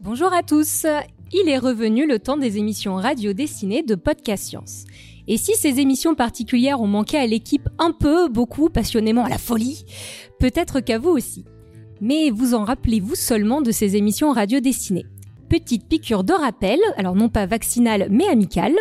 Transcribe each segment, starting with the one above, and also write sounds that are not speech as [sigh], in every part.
Bonjour à tous. Il est revenu le temps des émissions radio dessinées de Podcast Science. Et si ces émissions particulières ont manqué à l'équipe un peu, beaucoup, passionnément à la folie, peut-être qu'à vous aussi. Mais vous en rappelez-vous seulement de ces émissions radio dessinées Petite piqûre de rappel, alors non pas vaccinale mais amicale,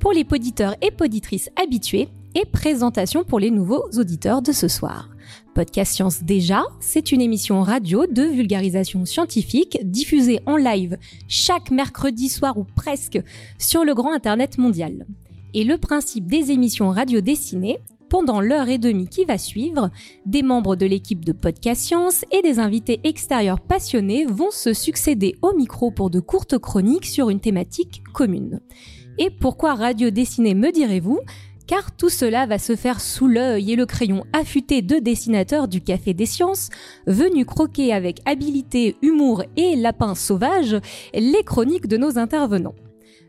pour les poditeurs et poditrices habitués, et présentation pour les nouveaux auditeurs de ce soir. Podcast Science déjà, c'est une émission radio de vulgarisation scientifique diffusée en live chaque mercredi soir ou presque sur le grand Internet mondial. Et le principe des émissions radio dessinées, pendant l'heure et demie qui va suivre, des membres de l'équipe de Podcast Science et des invités extérieurs passionnés vont se succéder au micro pour de courtes chroniques sur une thématique commune. Et pourquoi radio dessinée me direz-vous? Car tout cela va se faire sous l'œil et le crayon affûté de dessinateurs du Café des Sciences, venus croquer avec habilité, humour et lapin sauvage les chroniques de nos intervenants.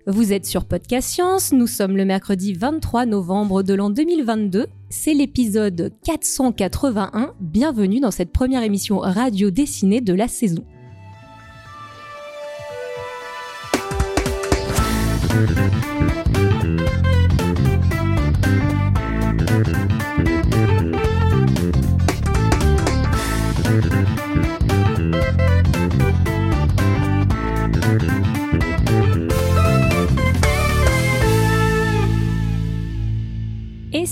Vous êtes sur Podcast Science, nous sommes le mercredi 23 novembre de l'an 2022, c'est l'épisode 481, bienvenue dans cette première émission radio dessinée de la saison.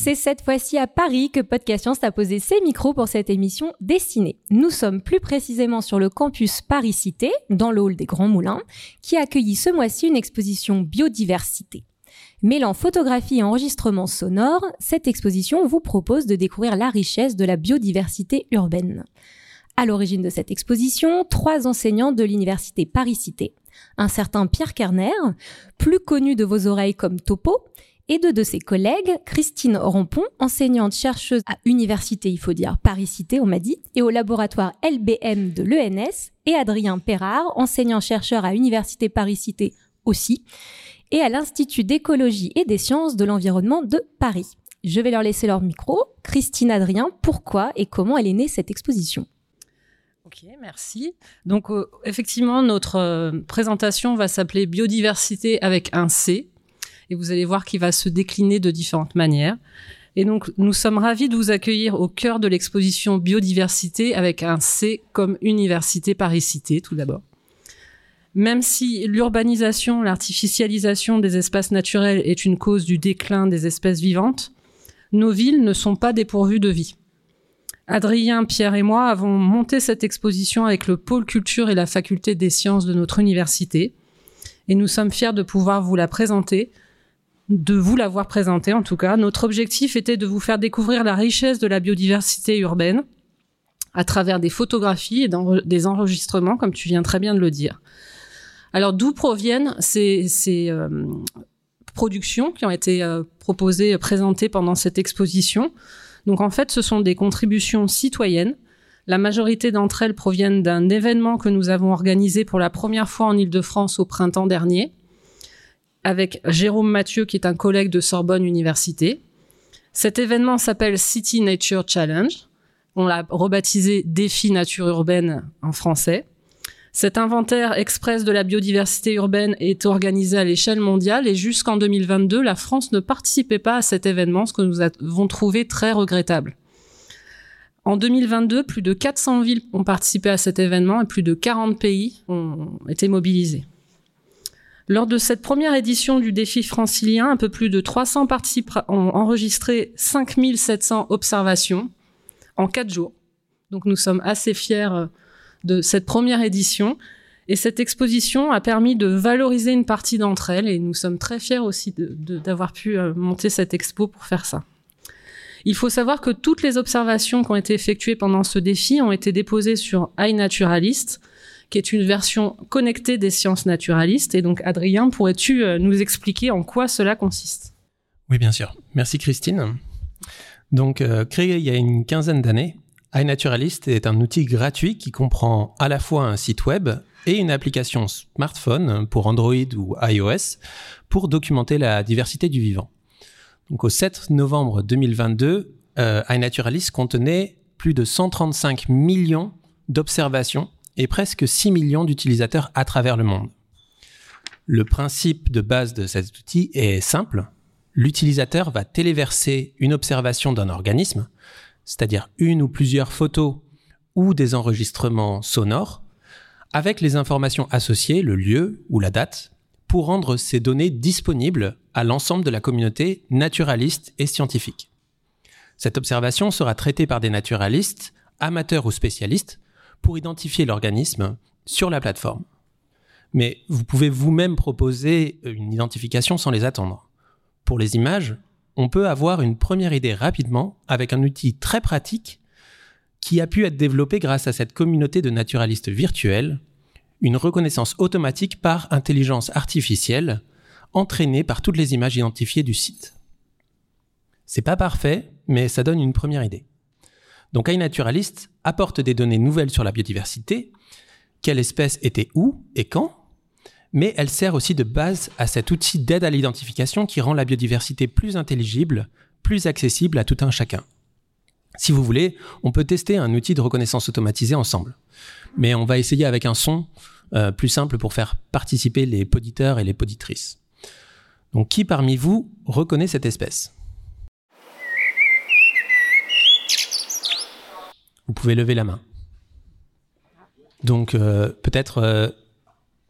C'est cette fois-ci à Paris que Podcast Science a posé ses micros pour cette émission dessinée. Nous sommes plus précisément sur le campus Paris-Cité, dans le hall des Grands Moulins, qui a accueilli ce mois-ci une exposition biodiversité. Mêlant photographie et enregistrement sonore, cette exposition vous propose de découvrir la richesse de la biodiversité urbaine. À l'origine de cette exposition, trois enseignants de l'université Paris-Cité. Un certain Pierre Kerner, plus connu de vos oreilles comme Topo, et deux de ses collègues, Christine Rampon, enseignante chercheuse à Université, il faut dire Paris-Cité, on m'a dit, et au laboratoire LBM de l'ENS, et Adrien Perrard, enseignant-chercheur à Université Paris-Cité aussi, et à l'Institut d'écologie et des sciences de l'environnement de Paris. Je vais leur laisser leur micro. Christine Adrien, pourquoi et comment elle est née cette exposition? Ok, merci. Donc euh, effectivement, notre euh, présentation va s'appeler Biodiversité avec un C, et vous allez voir qu'il va se décliner de différentes manières. Et donc, nous sommes ravis de vous accueillir au cœur de l'exposition Biodiversité avec un C comme Université Paris-Cité, tout d'abord. Même si l'urbanisation, l'artificialisation des espaces naturels est une cause du déclin des espèces vivantes, nos villes ne sont pas dépourvues de vie. Adrien, Pierre et moi avons monté cette exposition avec le pôle culture et la faculté des sciences de notre université, et nous sommes fiers de pouvoir vous la présenter de vous l'avoir présenté en tout cas. Notre objectif était de vous faire découvrir la richesse de la biodiversité urbaine à travers des photographies et des enregistrements, comme tu viens très bien de le dire. Alors d'où proviennent ces, euh, productions qui ont été euh, proposées, présentées pendant cette exposition? Donc en fait, ce sont des contributions citoyennes. La majorité d'entre elles proviennent d'un événement que nous avons organisé pour la première fois en Ile-de-France au printemps dernier avec Jérôme Mathieu, qui est un collègue de Sorbonne Université. Cet événement s'appelle City Nature Challenge. On l'a rebaptisé Défi Nature Urbaine en français. Cet inventaire express de la biodiversité urbaine est organisé à l'échelle mondiale et jusqu'en 2022, la France ne participait pas à cet événement, ce que nous avons trouvé très regrettable. En 2022, plus de 400 villes ont participé à cet événement et plus de 40 pays ont été mobilisés. Lors de cette première édition du défi francilien, un peu plus de 300 participants ont enregistré 5700 observations en quatre jours. Donc nous sommes assez fiers euh, de cette première édition. Et cette exposition a permis de valoriser une partie d'entre elles et nous sommes très fiers aussi d'avoir pu euh, monter cette expo pour faire ça. Il faut savoir que toutes les observations qui ont été effectuées pendant ce défi ont été déposées sur iNaturalist, qui est une version connectée des sciences naturalistes. Et donc, Adrien, pourrais-tu euh, nous expliquer en quoi cela consiste? Oui, bien sûr. Merci, Christine. Donc, euh, créé il y a une quinzaine d'années, iNaturalist est un outil gratuit qui comprend à la fois un site web et une application smartphone pour Android ou iOS pour documenter la diversité du vivant. Donc, au 7 novembre 2022, euh, iNaturalist contenait plus de 135 millions d'observations et presque 6 millions d'utilisateurs à travers le monde. Le principe de base de cet outil est simple. L'utilisateur va téléverser une observation d'un organisme, c'est-à-dire une ou plusieurs photos ou des enregistrements sonores, avec les informations associées, le lieu ou la date, pour rendre ces données disponibles à l'ensemble de la communauté naturaliste et scientifique. Cette observation sera traitée par des naturalistes, amateurs ou spécialistes, pour identifier l'organisme sur la plateforme. Mais vous pouvez vous-même proposer une identification sans les attendre. Pour les images, on peut avoir une première idée rapidement avec un outil très pratique qui a pu être développé grâce à cette communauté de naturalistes virtuels une reconnaissance automatique par intelligence artificielle entraînée par toutes les images identifiées du site. C'est pas parfait, mais ça donne une première idée. Donc iNaturalist apporte des données nouvelles sur la biodiversité, quelle espèce était où et quand, mais elle sert aussi de base à cet outil d'aide à l'identification qui rend la biodiversité plus intelligible, plus accessible à tout un chacun. Si vous voulez, on peut tester un outil de reconnaissance automatisée ensemble. Mais on va essayer avec un son euh, plus simple pour faire participer les poditeurs et les poditrices. Donc qui parmi vous reconnaît cette espèce? Vous pouvez lever la main. Donc euh, peut-être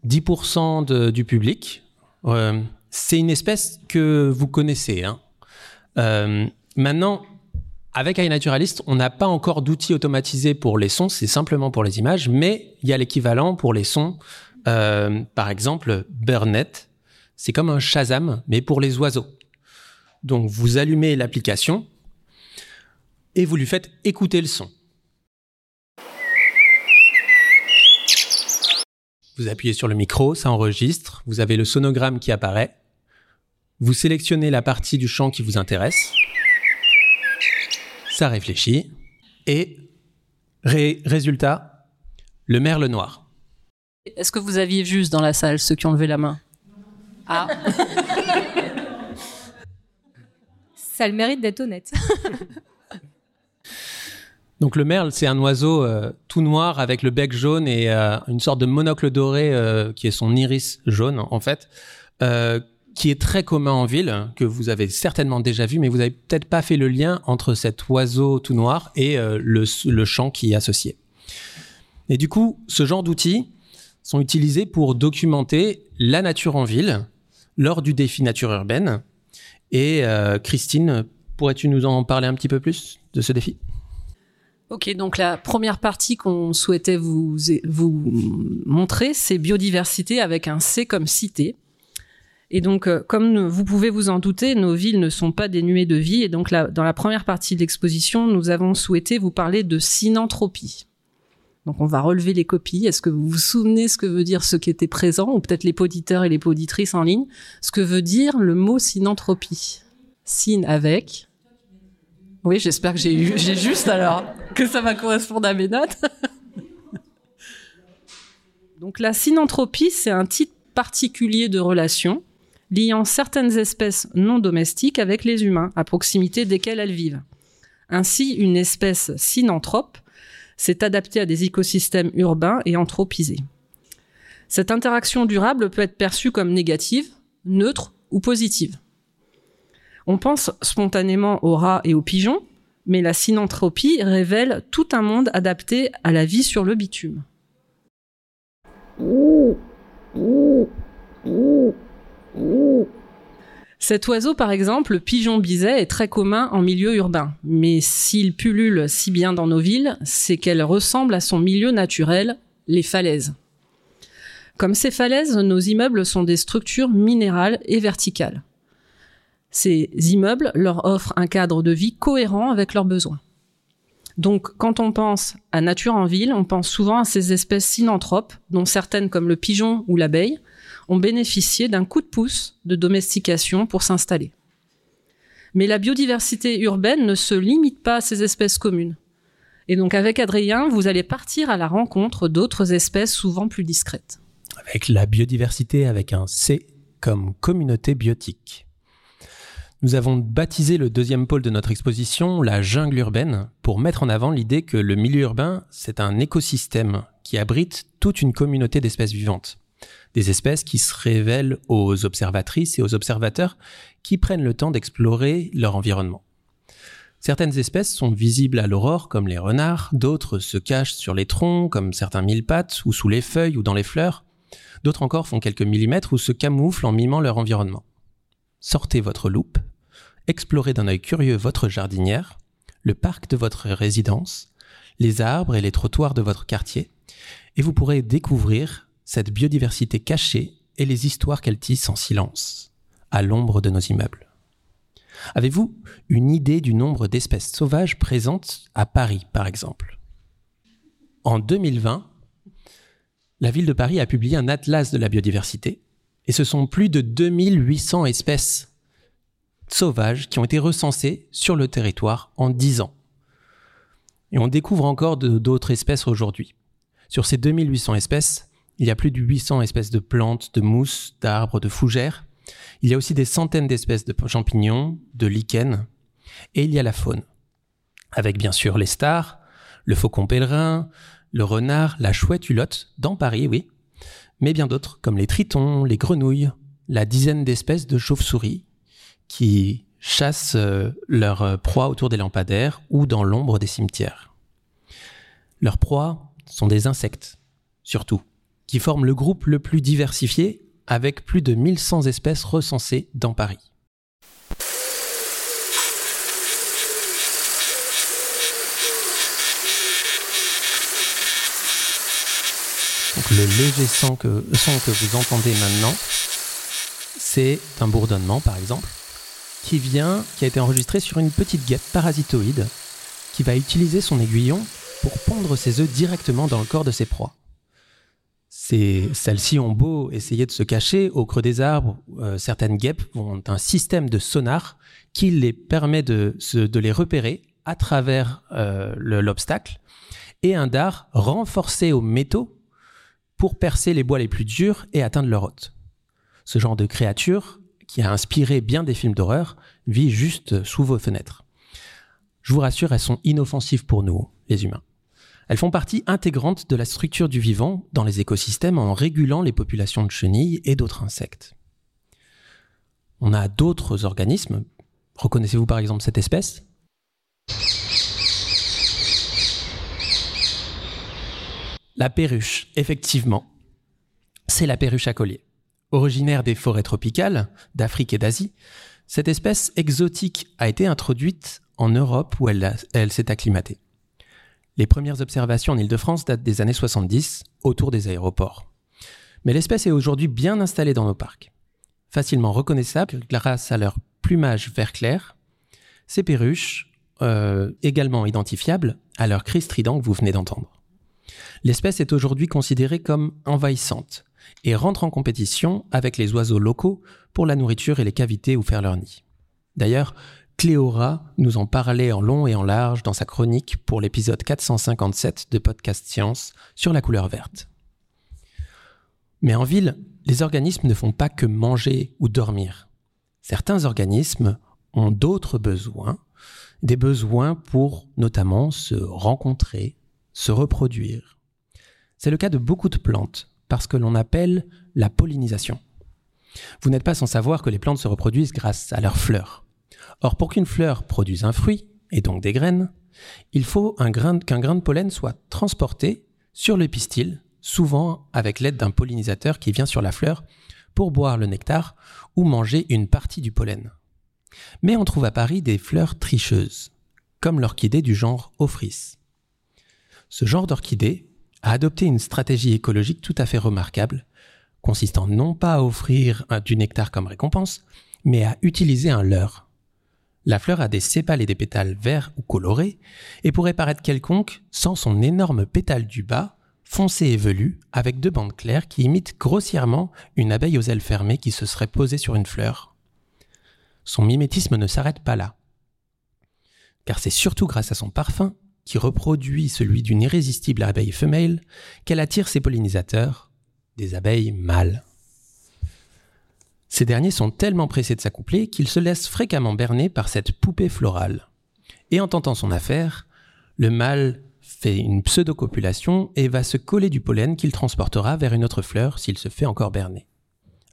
10% euh, du public. c'est une espèce que vous connaissez. Hein. maintenant, avec iNaturalist, on n'a pas encore d'outils automatisés pour les sons, c'est simplement pour les images, mais il y a l'équivalent pour les sons. Euh, par exemple, Burnet, c'est comme un Shazam, mais pour les oiseaux. Donc vous allumez l'application et vous lui faites écouter le son. Vous appuyez sur le micro, ça enregistre, vous avez le sonogramme qui apparaît, vous sélectionnez la partie du chant qui vous intéresse, ça réfléchit, et résultat, le merle noir. Est-ce que vous aviez juste dans la salle ceux qui ont levé la main? Ah. [laughs] Ça a le mérite d'être honnête. [laughs] Donc le merle, c'est un oiseau euh, tout noir avec le bec jaune et euh, une sorte de monocle doré euh, qui est son iris jaune en fait, qui est très commun en ville, que vous avez certainement déjà vu, mais vous n'avez peut-être pas fait le lien entre cet oiseau tout noir et le, le chant qui est associé. Et du coup, ce genre d'outils sont utilisés pour documenter la nature en ville lors du défi nature urbaine. Et Christine, pourrais-tu nous en parler un petit peu plus de ce défi? Ok, donc la première partie qu'on souhaitait vous, vous montrer, c'est biodiversité avec un C comme cité. Et donc, euh, comme vous pouvez vous en douter, nos villes ne sont pas dénuées de vie. Et donc, dans la première partie de l'exposition, nous avons souhaité vous parler de synanthropie. Donc, on va relever les copies. Est-ce que vous vous souvenez ce que veut dire ce qui était présent, ou peut-être les poditeurs et les poditrices en ligne, ce que veut dire le mot synanthropie? Syn avec. Oui, j'espère que j'ai juste alors que ça va correspondre à mes notes. [laughs] Donc, la synanthropie, c'est un type particulier de relation liant certaines espèces non domestiques avec les humains, à proximité desquels elles vivent. Ainsi, une espèce synanthrope s'est adaptée à des écosystèmes urbains et anthropisés. Cette interaction durable peut être perçue comme négative, neutre ou positive. On pense spontanément aux rats et aux pigeons, mais la synanthropie révèle tout un monde adapté à la vie sur le bitume. Cet oiseau, par exemple, le pigeon biset, est très commun en milieu urbain. Mais s'il pullule si bien dans nos villes, c'est qu'elle ressemble à son milieu naturel, les falaises. Comme ces falaises, nos immeubles sont des structures minérales et verticales. Ces immeubles leur offrent un cadre de vie cohérent avec leurs besoins. Donc, quand on pense à nature en ville, on pense souvent à ces espèces synanthropes, dont certaines comme le pigeon ou l'abeille, ont bénéficié d'un coup de pouce de domestication pour s'installer. Mais la biodiversité urbaine ne se limite pas à ces espèces communes. Et donc avec Adrien, vous allez partir à la rencontre d'autres espèces souvent plus discrètes. Avec la biodiversité avec un C comme communauté biotique. Nous avons baptisé le deuxième pôle de notre exposition la jungle urbaine pour mettre en avant l'idée que le milieu urbain, c'est un écosystème qui abrite toute une communauté d'espèces vivantes. Des espèces qui se révèlent aux observatrices et aux observateurs qui prennent le temps d'explorer leur environnement. Certaines espèces sont visibles à l'aurore comme les renards, d'autres se cachent sur les troncs comme certains mille pattes ou sous les feuilles ou dans les fleurs, d'autres encore font quelques millimètres ou se camouflent en mimant leur environnement. Sortez votre loupe, explorez d'un œil curieux votre jardinière, le parc de votre résidence, les arbres et les trottoirs de votre quartier, et vous pourrez découvrir cette biodiversité cachée et les histoires qu'elle tisse en silence, à l'ombre de nos immeubles. Avez-vous une idée du nombre d'espèces sauvages présentes à Paris, par exemple? En 2020, la ville de Paris a publié un atlas de la biodiversité, et ce sont plus de 2800 espèces sauvages qui ont été recensées sur le territoire en 10 ans. Et on découvre encore d'autres espèces aujourd'hui. Sur ces 2800 espèces, il y a plus de 800 espèces de plantes, de mousses, d'arbres, de fougères, il y a aussi des centaines d'espèces de champignons, de lichens, et il y a la faune, avec bien sûr les stars, le faucon pèlerin, le renard, la chouette hulotte, dans Paris, oui, mais bien d'autres, comme les tritons, les grenouilles, la dizaine d'espèces de chauves-souris qui chassent euh, leurs proies autour des lampadaires ou dans l'ombre des cimetières. Leurs proies sont des insectes, surtout, qui forment le groupe le plus diversifié avec plus de 1100 espèces recensées dans Paris. Le léger son que, vous entendez maintenant, c'est un bourdonnement par exemple, qui vient, qui a été enregistré sur une petite guêpe parasitoïde qui va utiliser son aiguillon pour pondre ses œufs directement dans le corps de ses proies. Celles-ci ont beau essayer de se cacher au creux des arbres, euh, certaines guêpes ont un système de sonar qui les permet de, les repérer à travers euh, l'obstacle et un dard renforcé aux métaux pour percer les bois les plus durs et atteindre leur hôte. Ce genre de créature, qui a inspiré bien des films d'horreur, vit juste sous vos fenêtres. Je vous rassure, elles sont inoffensives pour nous, les humains. Elles font partie intégrante de la structure du vivant dans les écosystèmes en régulant les populations de chenilles et d'autres insectes. On a d'autres organismes. Reconnaissez-vous par exemple cette espèce? La perruche, effectivement. C'est la perruche à collier. Originaire des forêts tropicales, d'Afrique et d'Asie, cette espèce exotique a été introduite en Europe où elle, s'est acclimatée. Les premières observations en Île-de-France datent des années 70, autour des aéroports. Mais l'espèce est aujourd'hui bien installée dans nos parcs. Facilement reconnaissable grâce à leur plumage vert clair, ces perruches, euh, également identifiables à leur cri strident que vous venez d'entendre. L'espèce est aujourd'hui considérée comme envahissante et rentre en compétition avec les oiseaux locaux pour la nourriture et les cavités où faire leur nid. D'ailleurs, Cléora nous en parlait en long et en large dans sa chronique pour l'épisode 457 de Podcast Science sur la couleur verte. Mais en ville, les organismes ne font pas que manger ou dormir. Certains organismes ont d'autres besoins, des besoins pour notamment se rencontrer, se reproduire. C'est le cas de beaucoup de plantes, parce que l'on appelle la pollinisation. Vous n'êtes pas sans savoir que les plantes se reproduisent grâce à leurs fleurs. Or, pour qu'une fleur produise un fruit, et donc des graines, il faut qu'un grain, de pollen soit transporté sur le pistil, souvent avec l'aide d'un pollinisateur qui vient sur la fleur pour boire le nectar ou manger une partie du pollen. Mais on trouve à Paris des fleurs tricheuses, comme l'orchidée du genre Ophrys. Ce genre d'orchidée a adopté une stratégie écologique tout à fait remarquable, consistant non pas à offrir du nectar comme récompense, mais à utiliser un leurre la fleur a des sépales et des pétales verts ou colorés et pourrait paraître quelconque sans son énorme pétale du bas, foncé et velu, avec deux bandes claires qui imitent grossièrement une abeille aux ailes fermées qui se serait posée sur une fleur. Son mimétisme ne s'arrête pas là. Car c'est surtout grâce à son parfum, qui reproduit celui d'une irrésistible abeille femelle, qu'elle attire ses pollinisateurs, des abeilles mâles. Ces derniers sont tellement pressés de s'accoupler qu'ils se laissent fréquemment berner par cette poupée florale. Et en tentant son affaire, le mâle fait une pseudo-copulation et va se coller du pollen qu'il transportera vers une autre fleur s'il se fait encore berner.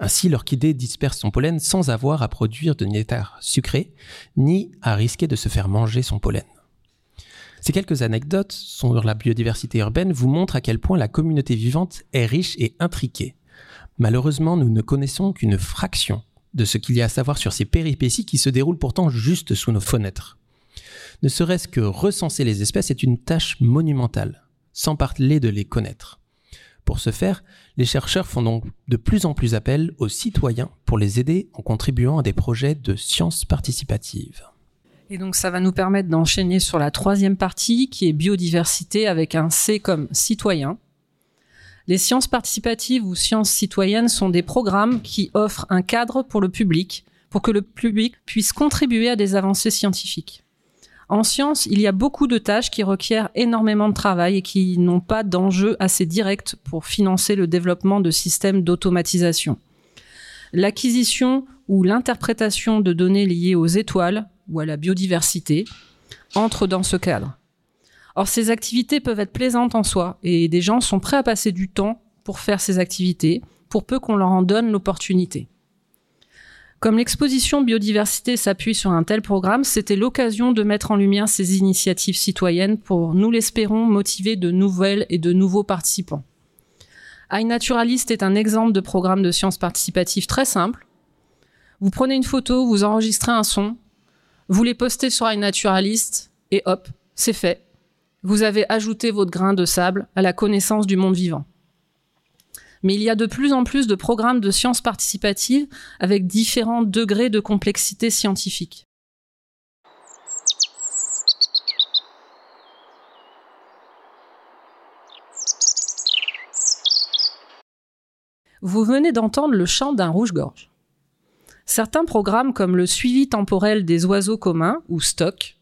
Ainsi, l'orchidée disperse son pollen sans avoir à produire de nectar sucré, ni à risquer de se faire manger son pollen. Ces quelques anecdotes sur la biodiversité urbaine vous montrent à quel point la communauté vivante est riche et intriquée. Malheureusement, nous ne connaissons qu'une fraction de ce qu'il y a à savoir sur ces péripéties qui se déroulent pourtant juste sous nos fenêtres. Ne serait-ce que recenser les espèces est une tâche monumentale, sans parler de les connaître. Pour ce faire, les chercheurs font donc de plus en plus appel aux citoyens pour les aider en contribuant à des projets de sciences participatives. Et donc ça va nous permettre d'enchaîner sur la troisième partie qui est biodiversité avec un C comme citoyen. Les sciences participatives ou sciences citoyennes sont des programmes qui offrent un cadre pour le public, pour que le public puisse contribuer à des avancées scientifiques. En science, il y a beaucoup de tâches qui requièrent énormément de travail et qui n'ont pas d'enjeu assez direct pour financer le développement de systèmes d'automatisation. L'acquisition ou l'interprétation de données liées aux étoiles ou à la biodiversité entre dans ce cadre. Or, ces activités peuvent être plaisantes en soi et des gens sont prêts à passer du temps pour faire ces activités, pour peu qu'on leur en donne l'opportunité. Comme l'exposition biodiversité s'appuie sur un tel programme, c'était l'occasion de mettre en lumière ces initiatives citoyennes pour, nous l'espérons, motiver de nouvelles et de nouveaux participants. iNaturalist est un exemple de programme de sciences participatives très simple. Vous prenez une photo, vous enregistrez un son, vous les postez sur iNaturalist et hop, c'est fait. Vous avez ajouté votre grain de sable à la connaissance du monde vivant mais il y a de plus en plus de programmes de sciences participatives avec différents degrés de complexité scientifique. Vous venez d'entendre le chant d'un rouge-gorge. Certains programmes comme le suivi temporel des oiseaux communs, ou STOC,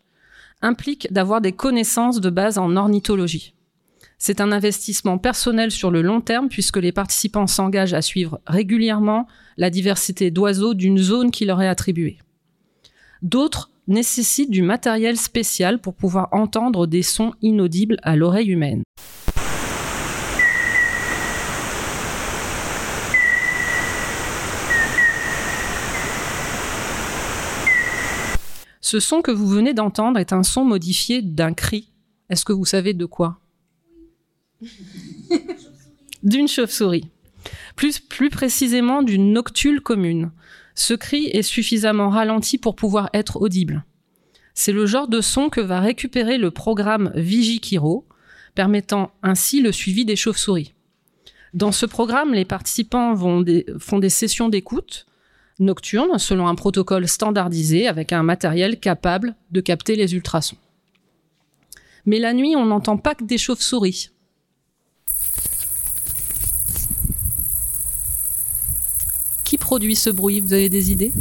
impliquent d'avoir des connaissances de base en ornithologie. C'est un investissement personnel sur le long terme puisque les participants s'engagent à suivre régulièrement la diversité d'oiseaux d'une zone qui leur est attribuée. D'autres nécessitent du matériel spécial pour pouvoir entendre des sons inaudibles à l'oreille humaine. Ce son que vous venez d'entendre est un son modifié d'un cri. Est-ce que vous savez de quoi? D'une chauve-souris. Plus, plus précisément d'une noctule commune. Ce cri est suffisamment ralenti pour pouvoir être audible. C'est le genre de son que va récupérer le programme Vigikiro, permettant ainsi le suivi des chauves-souris. Dans ce programme, les participants vont font des sessions d'écoute nocturnes selon un protocole standardisé avec un matériel capable de capter les ultrasons. Mais la nuit, on n'entend pas que des chauves-souris. Qui produit ce bruit? Vous avez des idées?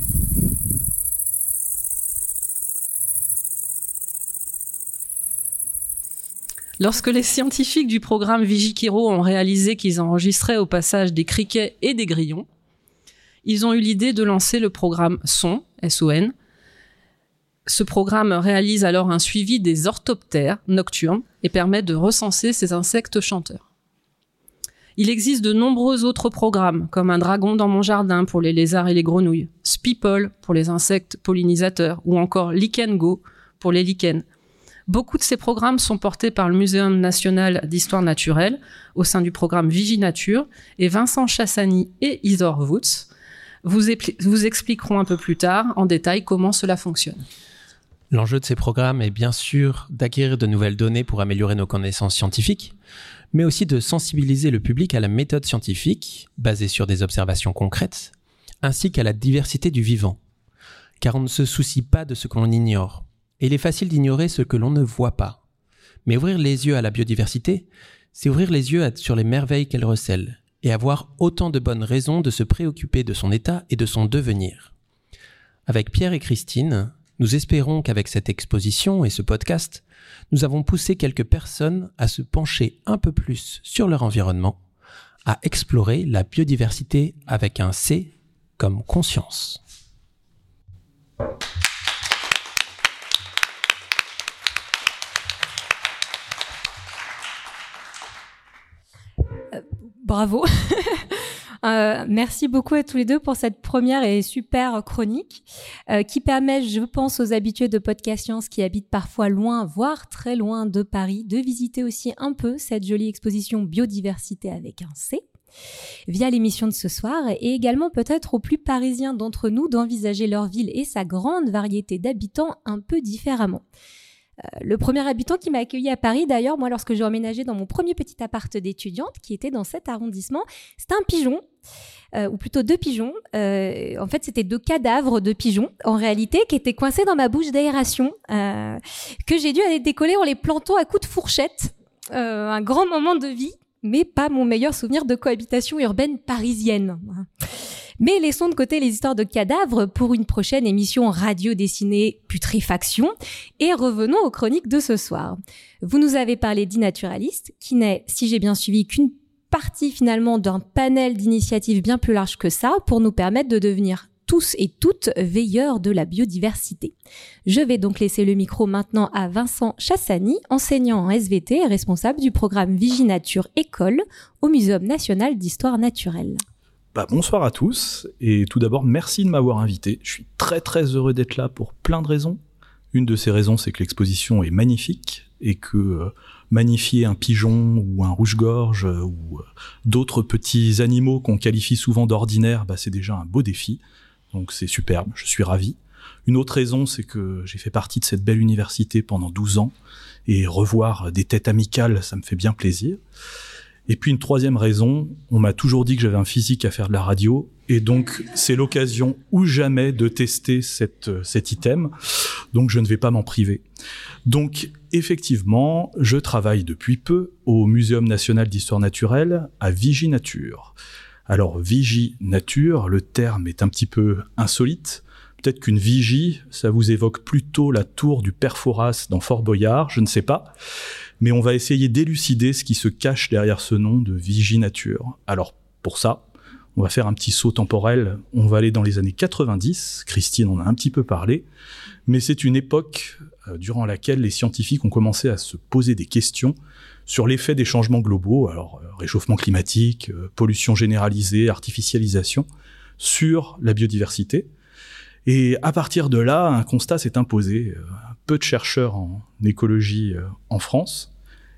Lorsque les scientifiques du programme Vigikiro ont réalisé qu'ils enregistraient au passage des criquets et des grillons, ils ont eu l'idée de lancer le programme SON, SON. Ce programme réalise alors un suivi des orthoptères nocturnes et permet de recenser ces insectes chanteurs. Il existe de nombreux autres programmes, comme un dragon dans mon jardin pour les lézards et les grenouilles, Spipol pour les insectes pollinisateurs, ou encore Lichen Go pour les lichens. Beaucoup de ces programmes sont portés par le Muséum national d'histoire naturelle au sein du programme Viginature et Vincent Chassani et Isor Woods vous, vous expliqueront un peu plus tard en détail comment cela fonctionne. L'enjeu de ces programmes est bien sûr d'acquérir de nouvelles données pour améliorer nos connaissances scientifiques, mais aussi de sensibiliser le public à la méthode scientifique, basée sur des observations concrètes, ainsi qu'à la diversité du vivant. Car on ne se soucie pas de ce que l'on ignore, il est facile d'ignorer ce que l'on ne voit pas. Mais ouvrir les yeux à la biodiversité, c'est ouvrir les yeux sur les merveilles qu'elle recèle, et avoir autant de bonnes raisons de se préoccuper de son état et de son devenir. Avec Pierre et Christine, nous espérons qu'avec cette exposition et ce podcast, nous avons poussé quelques personnes à se pencher un peu plus sur leur environnement, à explorer la biodiversité avec un C comme conscience. Bravo. [laughs] Euh, merci beaucoup à tous les deux pour cette première et super chronique euh, qui permet, je pense, aux habitués de Podcast Science qui habitent parfois loin, voire très loin de Paris, de visiter aussi un peu cette jolie exposition biodiversité avec un C via l'émission de ce soir et également peut-être aux plus parisiens d'entre nous d'envisager leur ville et sa grande variété d'habitants un peu différemment. Euh, le premier habitant qui m'a accueilli à Paris, d'ailleurs, moi, lorsque j'ai emménagé dans mon premier petit appart d'étudiante, qui était dans cet arrondissement, c'était un pigeon. Euh, ou plutôt deux pigeons. Euh, en fait, c'était deux cadavres de pigeons, en réalité, qui étaient coincés dans ma bouche d'aération, que j'ai dû aller décoller en les plantant à coups de fourchette. un grand moment de vie, mais pas mon meilleur souvenir de cohabitation urbaine parisienne. Mais laissons de côté les histoires de cadavres pour une prochaine émission radio dessinée Putréfaction et revenons aux chroniques de ce soir. Vous nous avez parlé d'Inaturaliste, qui n'est, si j'ai bien suivi, qu'une partie finalement d'un panel d'initiatives bien plus large que ça pour nous permettre de devenir tous et toutes veilleurs de la biodiversité. Je vais donc laisser le micro maintenant à Vincent Chassani, enseignant en SVT et responsable du programme Viginature École au Muséum national d'histoire naturelle. Bah, bonsoir à tous, et tout d'abord merci de m'avoir invité. Je suis très très heureux d'être là pour plein de raisons. Une de ces raisons, c'est que l'exposition est magnifique et que euh, magnifier un pigeon ou un rouge-gorge euh, ou euh, d'autres petits animaux qu'on qualifie souvent d'ordinaires, bah, c'est déjà un beau défi. Donc c'est superbe, je suis ravi. Une autre raison, c'est que j'ai fait partie de cette belle université pendant 12 ans et revoir des têtes amicales, ça me fait bien plaisir. Et puis une troisième raison, on m'a toujours dit que j'avais un physique à faire de la radio, et donc c'est l'occasion ou jamais de tester cette, cet item, donc je ne vais pas m'en priver. Donc effectivement, je travaille depuis peu au Muséum national d'histoire naturelle à Viginature. Alors Vigie Nature, le terme est un petit peu insolite. Peut-être qu'une vigie, ça vous évoque plutôt la tour du Père Fouras dans Fort Boyard, je ne sais pas mais on va essayer d'élucider ce qui se cache derrière ce nom de Viginature. Alors pour ça, on va faire un petit saut temporel, on va aller dans les années 90, Christine en a un petit peu parlé, mais c'est une époque euh, durant laquelle les scientifiques ont commencé à se poser des questions sur l'effet des changements globaux, alors euh, réchauffement climatique, euh, pollution généralisée, artificialisation, sur la biodiversité. Et à partir de là, un constat s'est imposé. Peu de chercheurs en écologie en France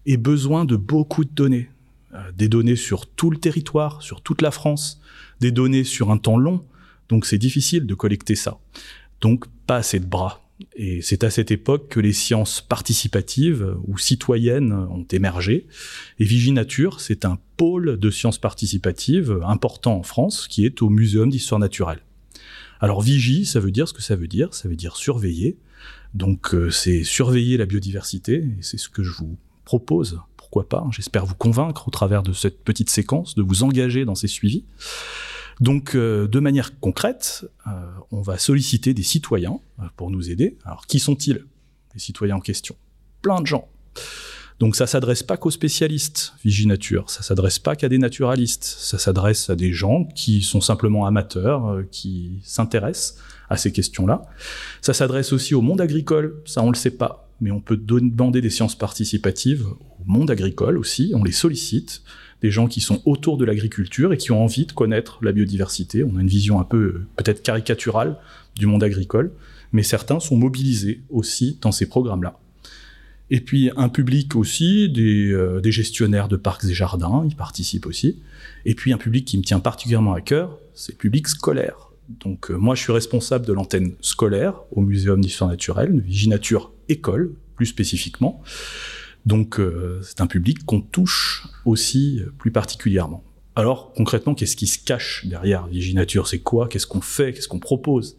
et besoin de beaucoup de données. Euh, des données sur tout le territoire, sur toute la France, des données sur un temps long, donc c'est difficile de collecter ça. Donc pas assez de bras. Et c'est à cette époque que les sciences participatives ou citoyennes ont émergé. Et Viginature, c'est un pôle de sciences participatives important en France qui est au Muséum d'histoire naturelle. Alors Vigie, ça veut dire ce que ça veut dire, ça veut dire surveiller. Donc euh, c'est surveiller la biodiversité, et c'est ce que je vous propose, pourquoi pas, j'espère vous convaincre au travers de cette petite séquence, de vous engager dans ces suivis. Donc, euh, de manière concrète, euh, on va solliciter des citoyens pour nous aider. Alors, qui sont-ils, les citoyens en question? Plein de gens. Donc, ça s'adresse pas qu'aux spécialistes Viginature, ça s'adresse pas qu'à des naturalistes, ça s'adresse à des gens qui sont simplement amateurs, qui s'intéressent à ces questions-là. Ça s'adresse aussi au monde agricole, ça on le sait pas mais on peut demander des sciences participatives au monde agricole aussi, on les sollicite, des gens qui sont autour de l'agriculture et qui ont envie de connaître la biodiversité. On a une vision un peu peut-être caricaturale du monde agricole, mais certains sont mobilisés aussi dans ces programmes-là. Et puis un public aussi, des, euh, des, gestionnaires de parcs et jardins, ils participent aussi. Et puis un public qui me tient particulièrement à cœur, c'est le public scolaire. Donc euh, moi je suis responsable de l'antenne scolaire au Muséum d'histoire naturelle, Viginature École plus spécifiquement. Donc euh, c'est un public qu'on touche aussi plus particulièrement. Alors concrètement, qu'est-ce qui se cache derrière Viginature C'est quoi? Qu'est-ce qu'on fait? Qu'est-ce qu'on propose?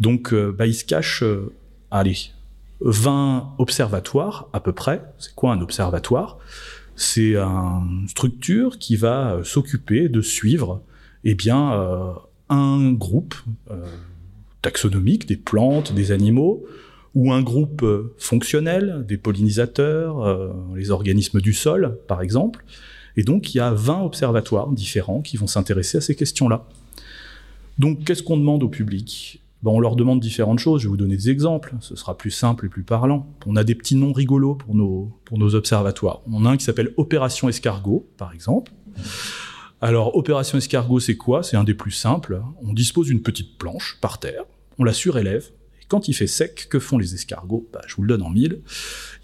Donc bah, il se cache, allez, 20 observatoires à peu près. C'est quoi un observatoire? C'est une structure qui va s'occuper de suivre eh bien, un groupe euh, taxonomique des plantes, des animaux, ou un groupe euh, fonctionnel des pollinisateurs, euh, les organismes du sol, par exemple. Et donc, il y a 20 observatoires différents qui vont s'intéresser à ces questions-là. Donc, qu'est-ce qu'on demande au public? Ben, On leur demande différentes choses. Je vais vous donner des exemples. Ce sera plus simple et plus parlant. On a des petits noms rigolos pour nos, pour nos observatoires. On a un qui s'appelle Opération Escargot, par exemple. Alors, Opération Escargot, c'est quoi? C'est un des plus simples. On dispose d'une petite planche par terre, on la surélève, et quand il fait sec, que font les escargots? Bah, Je vous le donne en mille.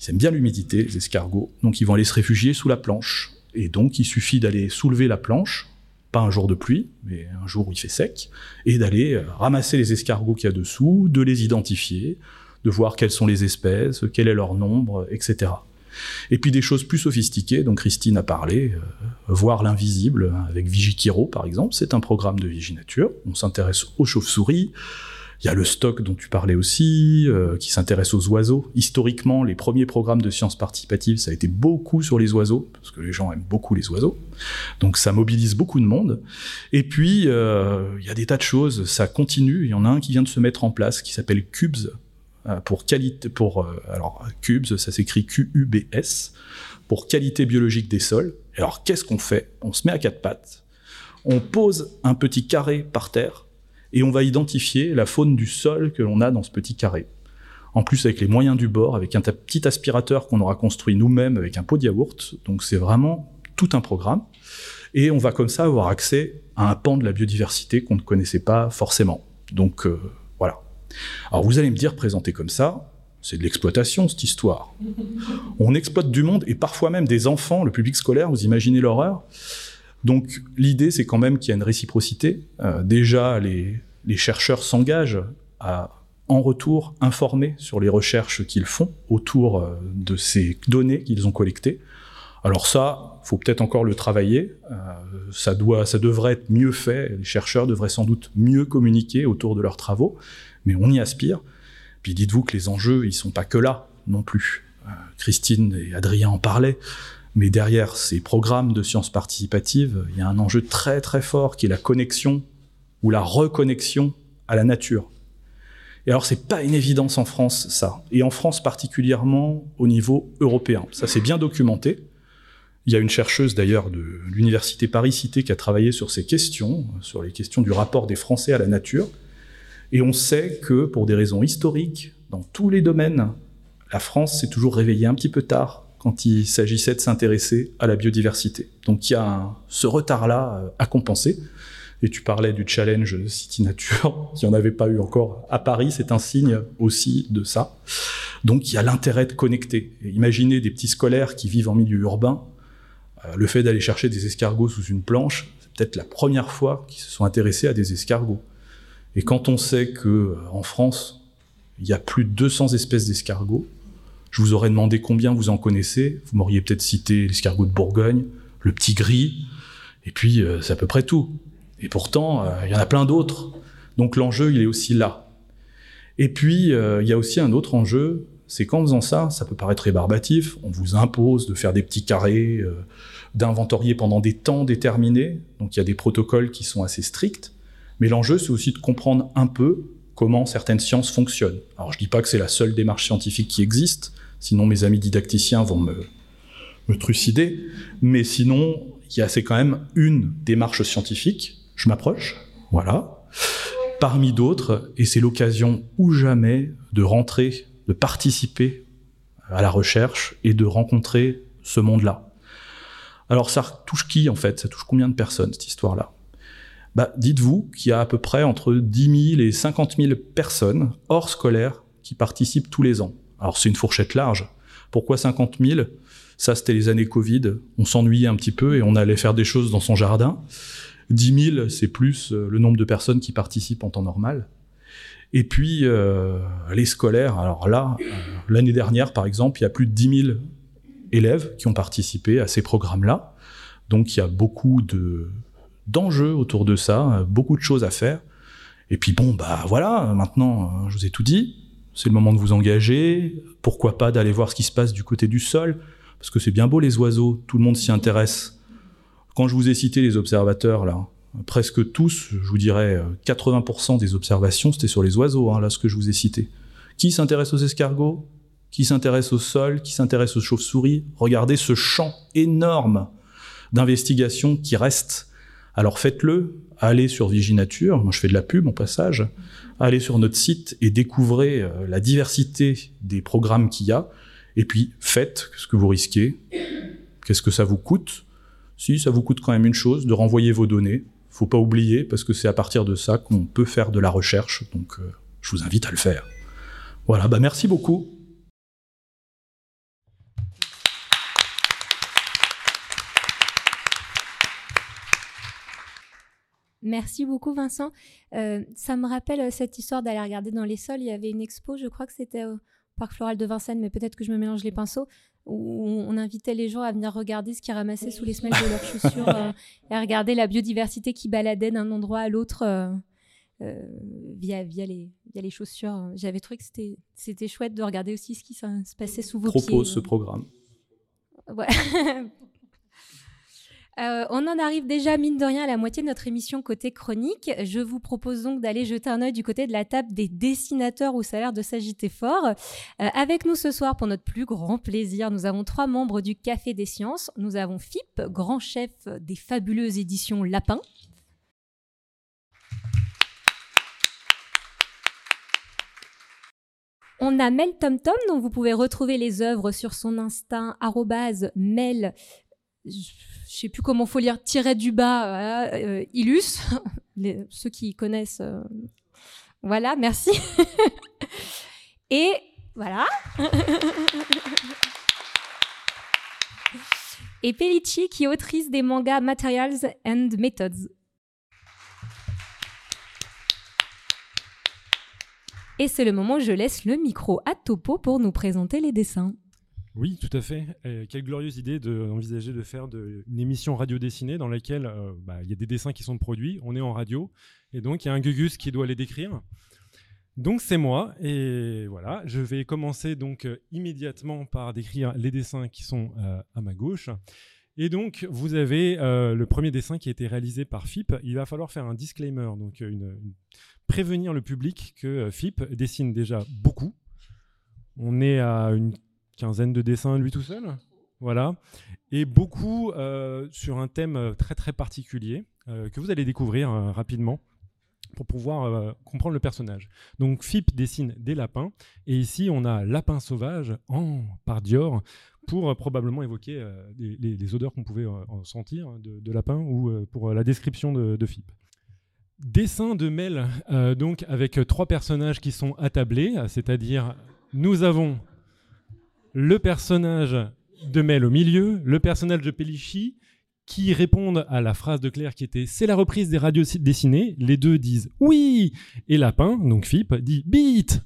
Ils aiment bien l'humidité, les escargots, donc ils vont aller se réfugier sous la planche. Et donc, il suffit d'aller soulever la planche, pas un jour de pluie, mais un jour où il fait sec, et d'aller euh, ramasser les escargots qu'il y a dessous, de les identifier, de voir quelles sont les espèces, quel est leur nombre, etc. Et puis des choses plus sophistiquées, dont Christine a parlé, euh, voir l'invisible avec Vigikiro par exemple, c'est un programme de Viginature. On s'intéresse aux chauves-souris. Il y a le stock dont tu parlais aussi, euh, qui s'intéresse aux oiseaux. Historiquement, les premiers programmes de sciences participatives, ça a été beaucoup sur les oiseaux, parce que les gens aiment beaucoup les oiseaux. Donc ça mobilise beaucoup de monde. Et puis, euh, il y a des tas de choses, ça continue. Il y en a un qui vient de se mettre en place, qui s'appelle Cubes, euh, pour qualité, pour alors cubes, ça s'écrit Q-U-B-S, pour qualité biologique des sols. alors qu'est-ce qu'on fait? On se met à quatre pattes, on pose un petit carré par terre et on va identifier la faune du sol que l'on a dans ce petit carré. En plus avec les moyens du bord, avec un petit aspirateur qu'on aura construit nous-mêmes avec un pot de yaourt. Donc c'est vraiment tout un programme. Et on va comme ça avoir accès à un pan de la biodiversité qu'on ne connaissait pas forcément. Donc euh, alors vous allez me dire, présenté comme ça, c'est de l'exploitation cette histoire. [laughs] On exploite du monde et parfois même des enfants, le public scolaire, vous imaginez l'horreur. Donc l'idée c'est quand même qu'il y a une réciprocité. Euh, déjà les, chercheurs s'engagent à en retour informer sur les recherches qu'ils font autour euh, de ces données qu'ils ont collectées. Alors ça, faut peut-être encore le travailler. Euh, ça doit, ça devrait être mieux fait. Les chercheurs devraient sans doute mieux communiquer autour de leurs travaux mais on y aspire. Puis dites-vous que les enjeux, ils sont pas que là non plus. Christine et Adrien en parlaient, mais derrière ces programmes de sciences participatives, il y a un enjeu très très fort qui est la connexion ou la reconnexion à la nature. Et alors c'est pas une évidence en France ça, et en France particulièrement au niveau européen. Ça c'est bien documenté. Il y a une chercheuse d'ailleurs de l'université Paris-Cité qui a travaillé sur ces questions, sur les questions du rapport des Français à la nature. Et on sait que pour des raisons historiques, dans tous les domaines, la France s'est toujours réveillée un petit peu tard quand il s'agissait de s'intéresser à la biodiversité. Donc il y a ce retard-là euh, à compenser. Et tu parlais du challenge City Nature, [laughs] il n'y en avait pas eu encore à Paris, c'est un signe aussi de ça. Donc il y a l'intérêt de connecter. imaginez des petits scolaires qui vivent en milieu urbain, euh, le fait d'aller chercher des escargots sous une planche, c'est peut-être la première fois qu'ils se sont intéressés à des escargots. Et quand on sait que euh, en France, il y a plus de 200 espèces d'escargots, je vous aurais demandé combien vous en connaissez. Vous m'auriez peut-être cité l'escargot de Bourgogne, le petit gris, et puis euh, c'est à peu près tout. Et pourtant, euh, il y en a plein d'autres. Donc l'enjeu, il est aussi là. Et puis, il y a aussi un autre enjeu, c'est qu'en faisant ça, ça peut paraître rébarbatif, on vous impose de faire des petits carrés, d'inventorier pendant des temps déterminés, donc il y a des protocoles qui sont assez stricts, mais l'enjeu, c'est aussi de comprendre un peu comment certaines sciences fonctionnent. Alors je dis pas que c'est la seule démarche scientifique qui existe, sinon mes amis didacticiens vont me, trucider, mais sinon, c'est quand même une démarche scientifique, je m'approche, voilà, parmi d'autres, et c'est l'occasion ou jamais de rentrer, de participer à la recherche et de rencontrer ce monde-là. Alors ça touche qui en fait? Ça touche combien de personnes cette histoire-là? Bah, dites-vous qu'il y a à peu près entre 10 000 et 50 000 personnes hors scolaire qui participent tous les ans. Alors c'est une fourchette large. Pourquoi 50 000 Ça, c'était les années Covid. On s'ennuyait un petit peu et on allait faire des choses dans son jardin. 10 000, c'est plus euh, le nombre de personnes qui participent en temps normal. Et puis, euh, les scolaires, alors là, euh, l'année dernière, par exemple, il y a plus de 10 000 élèves qui ont participé à ces programmes-là. Donc, il y a beaucoup de d'enjeux autour de ça, beaucoup de choses à faire. Et puis bon, bah voilà, maintenant, je vous ai tout dit. C'est le moment de vous engager. Pourquoi pas d'aller voir ce qui se passe du côté du sol? Parce que c'est bien beau les oiseaux, tout le monde s'y intéresse. Quand je vous ai cité les observateurs, là, presque tous, je vous dirais 80% des observations, c'était sur les oiseaux, hein, là, ce que je vous ai cité. Qui s'intéresse aux escargots? Qui s'intéresse au sol Qui s'intéresse aux chauves-souris? Regardez ce champ énorme d'investigation qui reste. Alors faites-le, allez sur Viginature, moi je fais de la pub en passage, allez sur notre site et découvrez euh, la diversité des programmes qu'il y a, et puis faites ce que vous risquez, qu'est-ce que ça vous coûte? Si ça vous coûte quand même une chose, de renvoyer vos données, faut pas oublier, parce que c'est à partir de ça qu'on peut faire de la recherche, donc euh, je vous invite à le faire. Voilà, bah merci beaucoup. Merci beaucoup Vincent. Euh, ça me rappelle euh, cette histoire d'aller regarder dans les sols. Il y avait une expo, je crois que c'était au Parc Floral de Vincennes, mais peut-être que je me mélange les pinceaux, où on invitait les gens à venir regarder ce qu'ils ramassaient sous les semelles de leurs chaussures euh, et à regarder la biodiversité qui baladait d'un endroit à l'autre via, via, les, via les chaussures. J'avais trouvé que c'était, c'était chouette de regarder aussi ce qui se passait sous vos Propose pieds. ce programme. Ouais. [laughs] Euh, on en arrive déjà, mine de rien, à la moitié de notre émission côté chronique. Je vous propose donc d'aller jeter un œil du côté de la table des dessinateurs où ça a l'air de s'agiter fort. Euh, avec nous ce soir, pour notre plus grand plaisir, nous avons trois membres du Café des Sciences. Nous avons Philippe, grand chef des fabuleuses éditions Lapin. On a Mel Tom Tom, dont vous pouvez retrouver les œuvres sur son Insta, Mel je sais plus comment faut lire, tirer du bas, euh, Illus, [laughs] ceux qui connaissent. Euh, voilà, merci. [laughs] Et voilà. [laughs] Et Pellicci, qui est autrice des mangas Materials and Methods. Et c'est le moment où je laisse le micro à Topo pour nous présenter les dessins. Oui, tout à fait. quelle glorieuse idée d'envisager de, faire une émission radio dessinée dans laquelle euh, bah, il y a des dessins qui sont produits, on est en radio, et donc il y a un Gugus qui doit les décrire. Donc c'est moi, et voilà, je vais commencer donc euh, immédiatement par décrire les dessins qui sont euh, à ma gauche. Et donc vous avez le premier dessin qui a été réalisé par FIP. Il va falloir faire un disclaimer, donc prévenir le public que FIP dessine déjà beaucoup. On est à une quinzaine de dessins lui tout seul. Voilà. Et beaucoup euh, sur un thème euh, très très particulier euh, que vous allez découvrir rapidement pour pouvoir comprendre le personnage. Donc Fip dessine des lapins et ici on a Lapin sauvage en par Dior pour probablement évoquer les, odeurs qu'on pouvait en sentir de, lapin ou pour la description de, de Fip. Dessin de Mel, donc avec trois personnages qui sont attablés, c'est-à-dire nous avons le personnage de Mel au milieu, le personnage de Pellicci, qui répondent à la phrase de Claire qui était c'est la reprise des radios dessinées. Les deux disent oui! Et Lapin, donc Philippe, dit beat,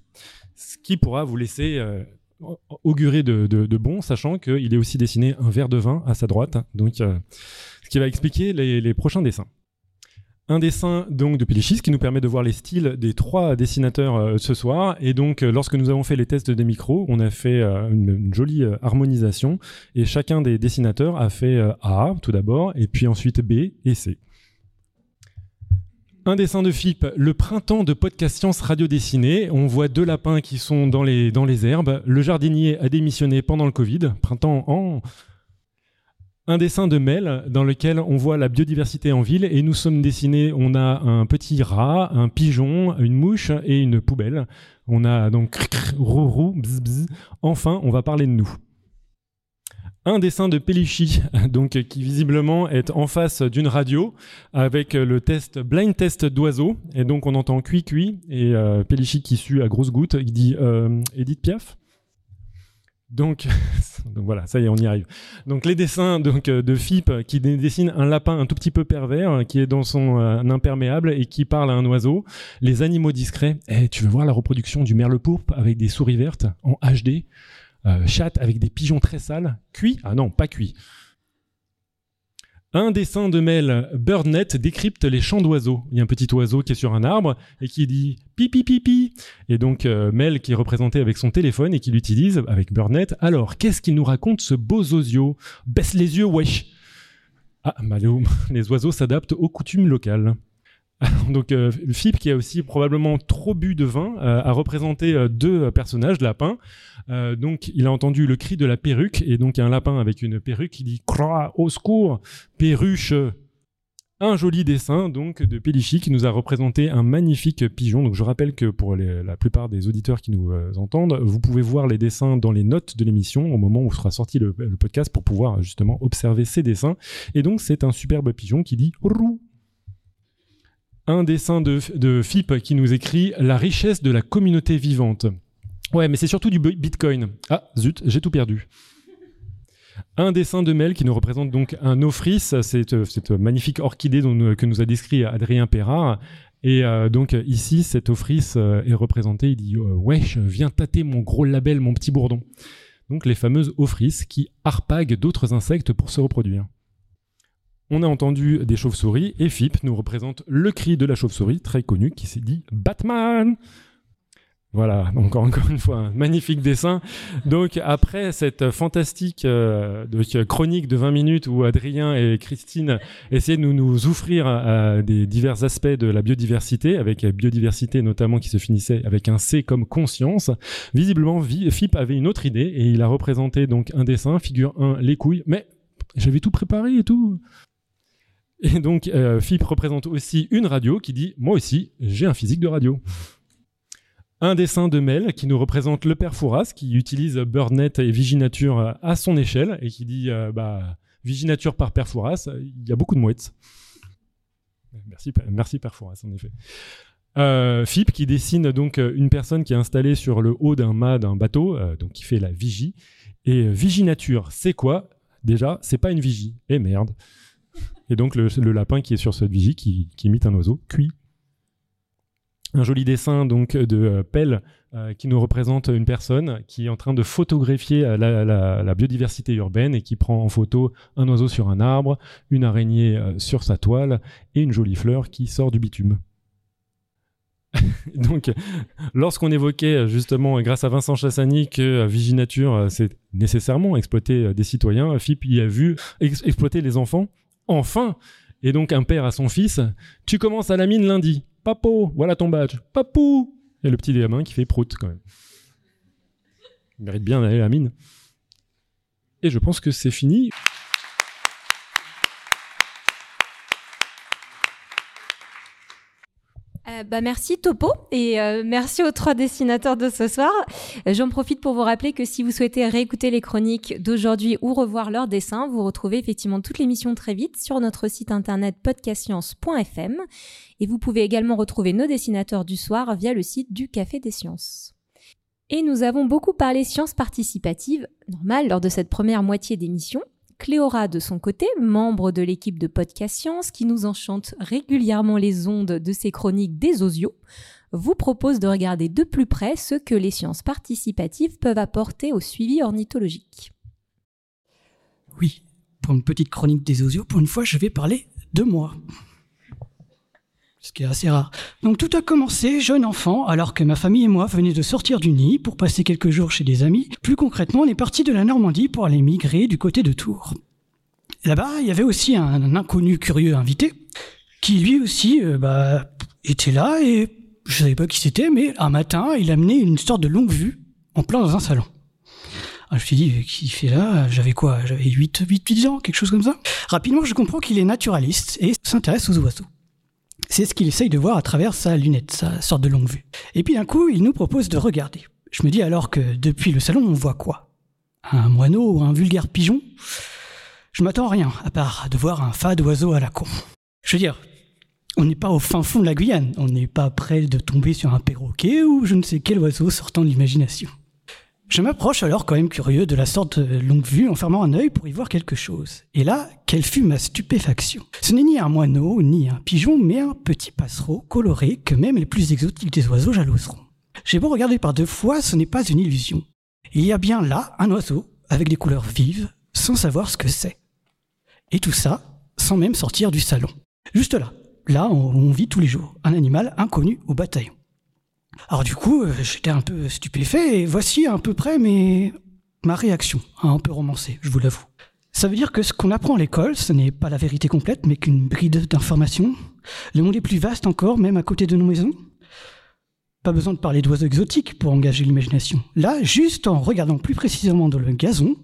ce qui pourra vous laisser euh, augurer de, bon, sachant qu'il est aussi dessiné un verre de vin à sa droite, donc euh, ce qui va expliquer les prochains dessins un dessin donc de Pelichis qui nous permet de voir les styles des trois dessinateurs euh, ce soir. Et donc, euh, lorsque nous avons fait les tests des micros, on a fait euh, une, jolie harmonisation et chacun des dessinateurs a fait A tout d'abord, et puis ensuite B et C. Un dessin de Philippe, le printemps de podcast science radio dessinée. On voit deux lapins qui sont dans les, dans les herbes. Le jardinier a démissionné pendant le Covid. Printemps en un dessin de Mel dans lequel on voit la biodiversité en ville et nous sommes dessinés, on a un petit rat, un pigeon, une mouche et une poubelle. On a donc rourou, bzz, bzz. Enfin, on va parler de nous. Un dessin de Pellicci, [laughs] donc qui visiblement est en face d'une radio avec le test blind test d'oiseaux et donc on entend cuit cuit et euh, qui sue à grosses gouttes, il dit euh, Edith Piaf. [laughs] Donc, voilà, ça y est, on y arrive. Donc les dessins donc euh, de Philippe qui dessine un lapin un tout petit peu pervers euh, qui est dans son euh, imperméable et qui parle à un oiseau. Les animaux discrets. Eh, tu veux voir la reproduction du merle pourpre avec des souris vertes en HD Chat avec des pigeons très sales. Cuit? Ah non, pas cuit. Un dessin de Mel, BirdNet, décrypte les chants d'oiseaux. Il y a un petit oiseau qui est sur un arbre et qui dit pipi pipi. Et donc euh, Mel qui est représenté avec son téléphone et qui l'utilise avec BirdNet. Alors, qu'est-ce qu'il nous raconte ce beau zozio Baisse les yeux, wesh Ah, bah, [laughs] les oiseaux s'adaptent aux coutumes locales. [laughs] donc euh, Philippe, qui a aussi probablement trop bu de vin, euh, a représenté euh, deux personnages, lapins. donc il a entendu le cri de la perruque, et donc un lapin avec une perruque qui dit « Croix, au secours Perruche !» un joli dessin donc de Pellichy qui nous a représenté un magnifique pigeon. Donc je rappelle que pour la plupart des auditeurs qui nous entendent, vous pouvez voir les dessins dans les notes de l'émission au moment où sera sorti le, podcast pour pouvoir justement observer ces dessins. Et donc c'est un superbe pigeon qui dit roux. Un dessin de, de FIP qui nous écrit la richesse de la communauté vivante. Ouais, mais c'est surtout du Bitcoin. Ah, zut, j'ai tout perdu. Un dessin de Mel qui nous représente donc un ofris, cette, cette magnifique orchidée que nous a décrit Adrien Perrard. Et euh, donc ici, cet ofris euh, est représenté, il dit euh, Wesh, viens tâter mon gros label, mon petit bourdon ». Donc les fameuses ofris qui harpaguent d'autres insectes pour se reproduire. On a entendu des chauves-souris et FIP nous représente le cri de la chauve-souris, très connu, qui s'est dit Batman voilà, [laughs] encore une fois, un magnifique dessin. Donc après cette fantastique euh, chronique de 20 minutes où Adrien et Christine essaient de nous, nous offrir à, des divers aspects de la biodiversité, avec biodiversité notamment qui se finissait avec un C comme conscience, visiblement FIP avait une autre idée et il a représenté donc un dessin, figure 1, les couilles, mais j'avais tout préparé et tout. Et donc euh, FIP représente aussi une radio qui dit, moi aussi, j'ai un physique de radio un dessin de Mel qui nous représente le père Fouras qui utilise Birdnet et Viginature à son échelle et qui dit euh, bah, Viginature par père Fouras, il y a beaucoup de mouettes. Merci, merci père Fouras, en effet. Euh, Fip qui dessine donc une personne qui est installée sur le haut d'un mât d'un bateau, euh, donc qui fait la vigie. Et viginature, c'est quoi? Déjà, c'est pas une vigie. Et merde. Et donc le, lapin qui est sur cette vigie qui, qui imite un oiseau, cuit un joli dessin donc de euh, Pelle euh, qui nous représente une personne qui est en train de photographier euh, la, biodiversité urbaine et qui prend en photo un oiseau sur un arbre, une araignée sur sa toile et une jolie fleur qui sort du bitume. [laughs] donc, lorsqu'on évoquait justement, grâce à Vincent Chassani, que Viginature, c'est nécessairement exploiter des citoyens, FIP y a vu exploiter les enfants. Enfin Et donc, un père à son fils, tu commences à la mine lundi. Papo, voilà ton badge. Papou Et le petit gamin qui fait prout quand même. Il mérite bien d'aller à la mine. Et je pense que c'est fini. Euh, bah merci Topo et euh, merci aux trois dessinateurs de ce soir. J'en profite pour vous rappeler que si vous souhaitez réécouter les chroniques d'aujourd'hui ou revoir leurs dessins, vous retrouvez effectivement toute l'émission très vite sur notre site internet podcastscience.fm et vous pouvez également retrouver nos dessinateurs du soir via le site du Café des Sciences. Et nous avons beaucoup parlé sciences participatives, normal lors de cette première moitié d'émission, Cléora, de son côté, membre de l'équipe de Podcast Science, qui nous enchante régulièrement les ondes de ses chroniques des osios, vous propose de regarder de plus près ce que les sciences participatives peuvent apporter au suivi ornithologique. Oui, pour une petite chronique des osios, pour une fois, je vais parler de moi ce qui est assez rare. Donc tout a commencé jeune enfant, alors que ma famille et moi venaient de sortir du nid pour passer quelques jours chez des amis. Plus concrètement, on est parti de la Normandie pour aller migrer du côté de Tours. Là-bas, il y avait aussi un, inconnu curieux invité, qui lui aussi euh, bah, était là, et je savais pas qui c'était, mais un matin, il a amené une sorte de longue vue en plein dans un salon. Ah, je me suis dit, qui fait là? J'avais quoi? J'avais 8, 8, 10 ans, quelque chose comme ça? Rapidement, je comprends qu'il est naturaliste et s'intéresse aux oiseaux. C'est ce qu'il essaye de voir à travers sa lunette, sa sorte de longue vue. Et puis d'un coup, il nous propose de regarder. Je me dis alors que depuis le salon, on voit quoi? Un moineau ou un vulgaire pigeon? Je m'attends à rien, à part de voir un fade oiseau à la con. Je veux dire, on n'est pas au fin fond de la Guyane, on n'est pas près de tomber sur un perroquet ou je ne sais quel oiseau sortant de l'imagination. Je m'approche alors quand même curieux de la sorte de longue vue en fermant un œil pour y voir quelque chose. Et là, quelle fut ma stupéfaction. Ce n'est ni un moineau, ni un pigeon, mais un petit passereau coloré que même les plus exotiques des oiseaux jaloseront. J'ai beau regarder par deux fois, ce n'est pas une illusion. Il y a bien là un oiseau avec des couleurs vives, sans savoir ce que c'est. Et tout ça, sans même sortir du salon. Juste là, là où on vit tous les jours, un animal inconnu au bataillon. Alors du coup, euh, j'étais un peu stupéfait et voici à peu près mes... ma réaction, un peu romancée, je vous l'avoue. Ça veut dire que ce qu'on apprend à l'école, ce n'est pas la vérité complète, mais qu'une bride d'informations. Le monde est plus vaste encore, même à côté de nos maisons. Pas besoin de parler d'oiseaux exotiques pour engager l'imagination. Là, juste en regardant plus précisément dans le gazon,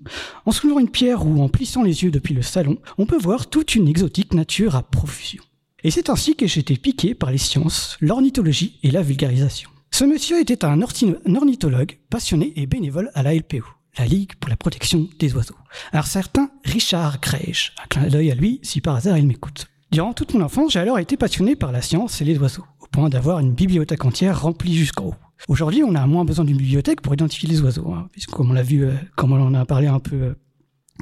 en soulevant une pierre ou en plissant les yeux depuis le salon, on peut voir toute une exotique nature à profusion. Et c'est ainsi que été piqué par les sciences, l'ornithologie et la vulgarisation. Ce monsieur était un ornithologue passionné et bénévole à la LPO, la Ligue pour la protection des oiseaux. Un certain Richard Greisch, un clin d'œil à lui si par hasard il m'écoute. Durant toute mon enfance, j'ai alors été passionné par la science et les oiseaux, au point d'avoir une bibliothèque entière remplie jusqu'en haut. Aujourd'hui, on a moins besoin d'une bibliothèque pour identifier les oiseaux, hein, puisque comme on l'a vu, euh, comme on en a parlé un peu euh,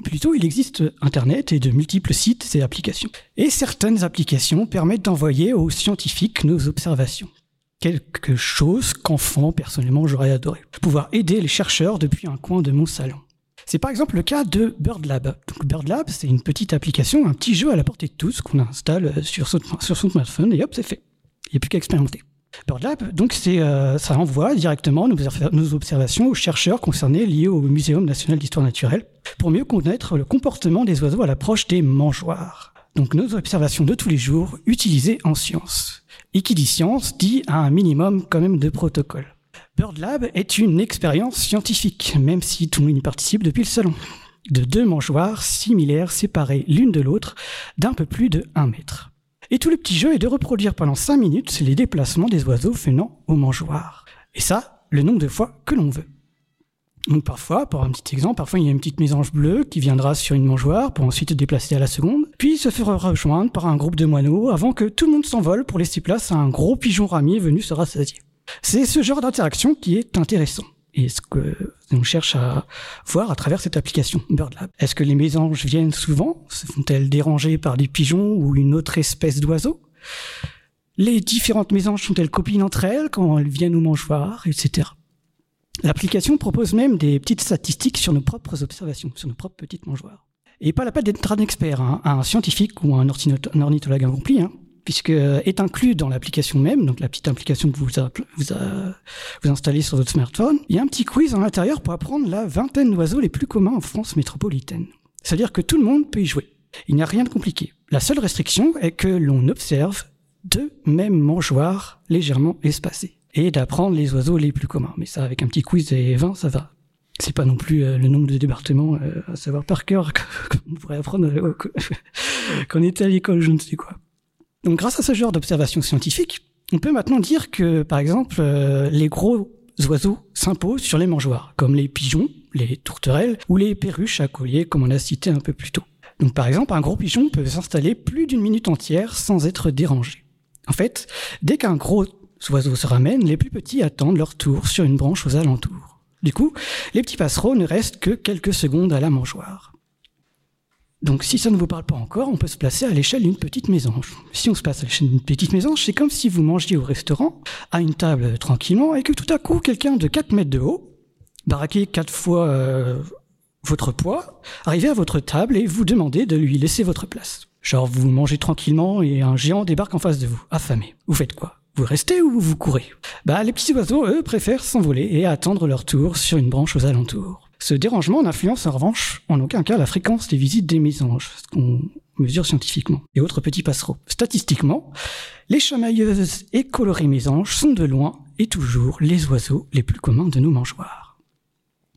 plus tôt, il existe Internet et de multiples sites et applications. Et certaines applications permettent d'envoyer aux scientifiques nos observations quelque chose qu'enfant, personnellement, j'aurais adoré. Pouvoir aider les chercheurs depuis un coin de mon salon. C'est par exemple le cas de BirdLab. BirdLab, c'est une petite application, un petit jeu à la portée de tous qu'on installe sur son, sur son smartphone et hop, c'est fait. Il n'y a plus qu'à expérimenter. BirdLab, donc euh, ça envoie directement nos, nos, observations aux chercheurs concernés liés au Muséum national d'histoire naturelle pour mieux connaître le comportement des oiseaux à l'approche des mangeoires. Donc nos observations de tous les jours utilisées en science. Qui dit dit un minimum quand même de protocole. BirdLab est une expérience scientifique, même si tout le monde y participe depuis le salon. De deux mangeoires similaires séparées l'une de l'autre d'un peu plus de 1 mètre. Et tout le petit jeu est de reproduire pendant 5 minutes les déplacements des oiseaux venant au mangeoire. Et ça, le nombre de fois que l'on veut. Donc parfois, pour un petit exemple, parfois il y a une petite mésange bleue qui viendra sur une mangeoire pour ensuite se déplacer à la seconde, puis se fera rejoindre par un groupe de moineaux avant que tout le monde s'envole pour laisser place à un gros pigeon ramier venu se rassasier. C'est ce genre d'interaction qui est intéressant. Et ce que on cherche à voir à travers cette application BirdLab. Est-ce que les mésanges viennent souvent? Se font-elles déranger par des pigeons ou une autre espèce d'oiseau? Les différentes mésanges sont-elles copines entre elles quand elles viennent au mangeoire, etc. L'application propose même des petites statistiques sur nos propres observations, sur nos propres petites mangeoires. Et pas la peine d'être un expert, hein, un scientifique ou un, ornithologue accompli, hein, puisque euh, est inclus dans l'application même, donc la petite application que vous, vous, vous installez sur votre smartphone, il y a un petit quiz à l'intérieur pour apprendre la vingtaine d'oiseaux les plus communs en France métropolitaine. C'est-à-dire que tout le monde peut y jouer. Il n'y a rien de compliqué. La seule restriction est que l'on observe deux mêmes mangeoires légèrement espacés et d'apprendre les oiseaux les plus communs. Mais ça, avec un petit quiz et 20, ça va. C'est pas non plus euh, le nombre de départements euh, à savoir par cœur [laughs] qu'on pourrait apprendre euh, [laughs] quand on était à l'école, je ne sais quoi. Donc, grâce à ce genre d'observation scientifique, on peut maintenant dire que, par exemple, les gros oiseaux s'imposent sur les mangeoires, comme les pigeons, les tourterelles ou les perruches à collier, comme on a cité un peu plus tôt. Donc, par exemple, un gros pigeon peut s'installer plus d'une minute entière sans être dérangé. En fait, dès qu'un gros oiseaux se ramènent, les plus petits attendent leur tour sur une branche aux alentours. Du coup, les petits passereaux ne restent que quelques secondes à la mangeoire. Donc si ça ne vous parle pas encore, on peut se placer à l'échelle d'une petite mésange. Si on se place à l'échelle d'une petite mésange, c'est comme si vous mangiez au restaurant, à une table tranquillement, et que tout à coup, quelqu'un de 4 mètres de haut, baraqué 4 fois euh, votre poids, arrive à votre table et vous demandez de lui laisser votre place. Genre vous mangez tranquillement et un géant débarque en face de vous, affamé. Vous faites quoi? Vous restez ou vous courez Bah, les petits oiseaux, eux, préfèrent s'envoler et attendre leur tour sur une branche aux alentours. Ce dérangement n'influence en revanche en aucun cas la fréquence des visites des mésanges, ce qu'on mesure scientifiquement, et autres petits passereaux. Statistiquement, les chamailleuses et colorées mésanges sont de loin et toujours les oiseaux les plus communs de nos mangeoires.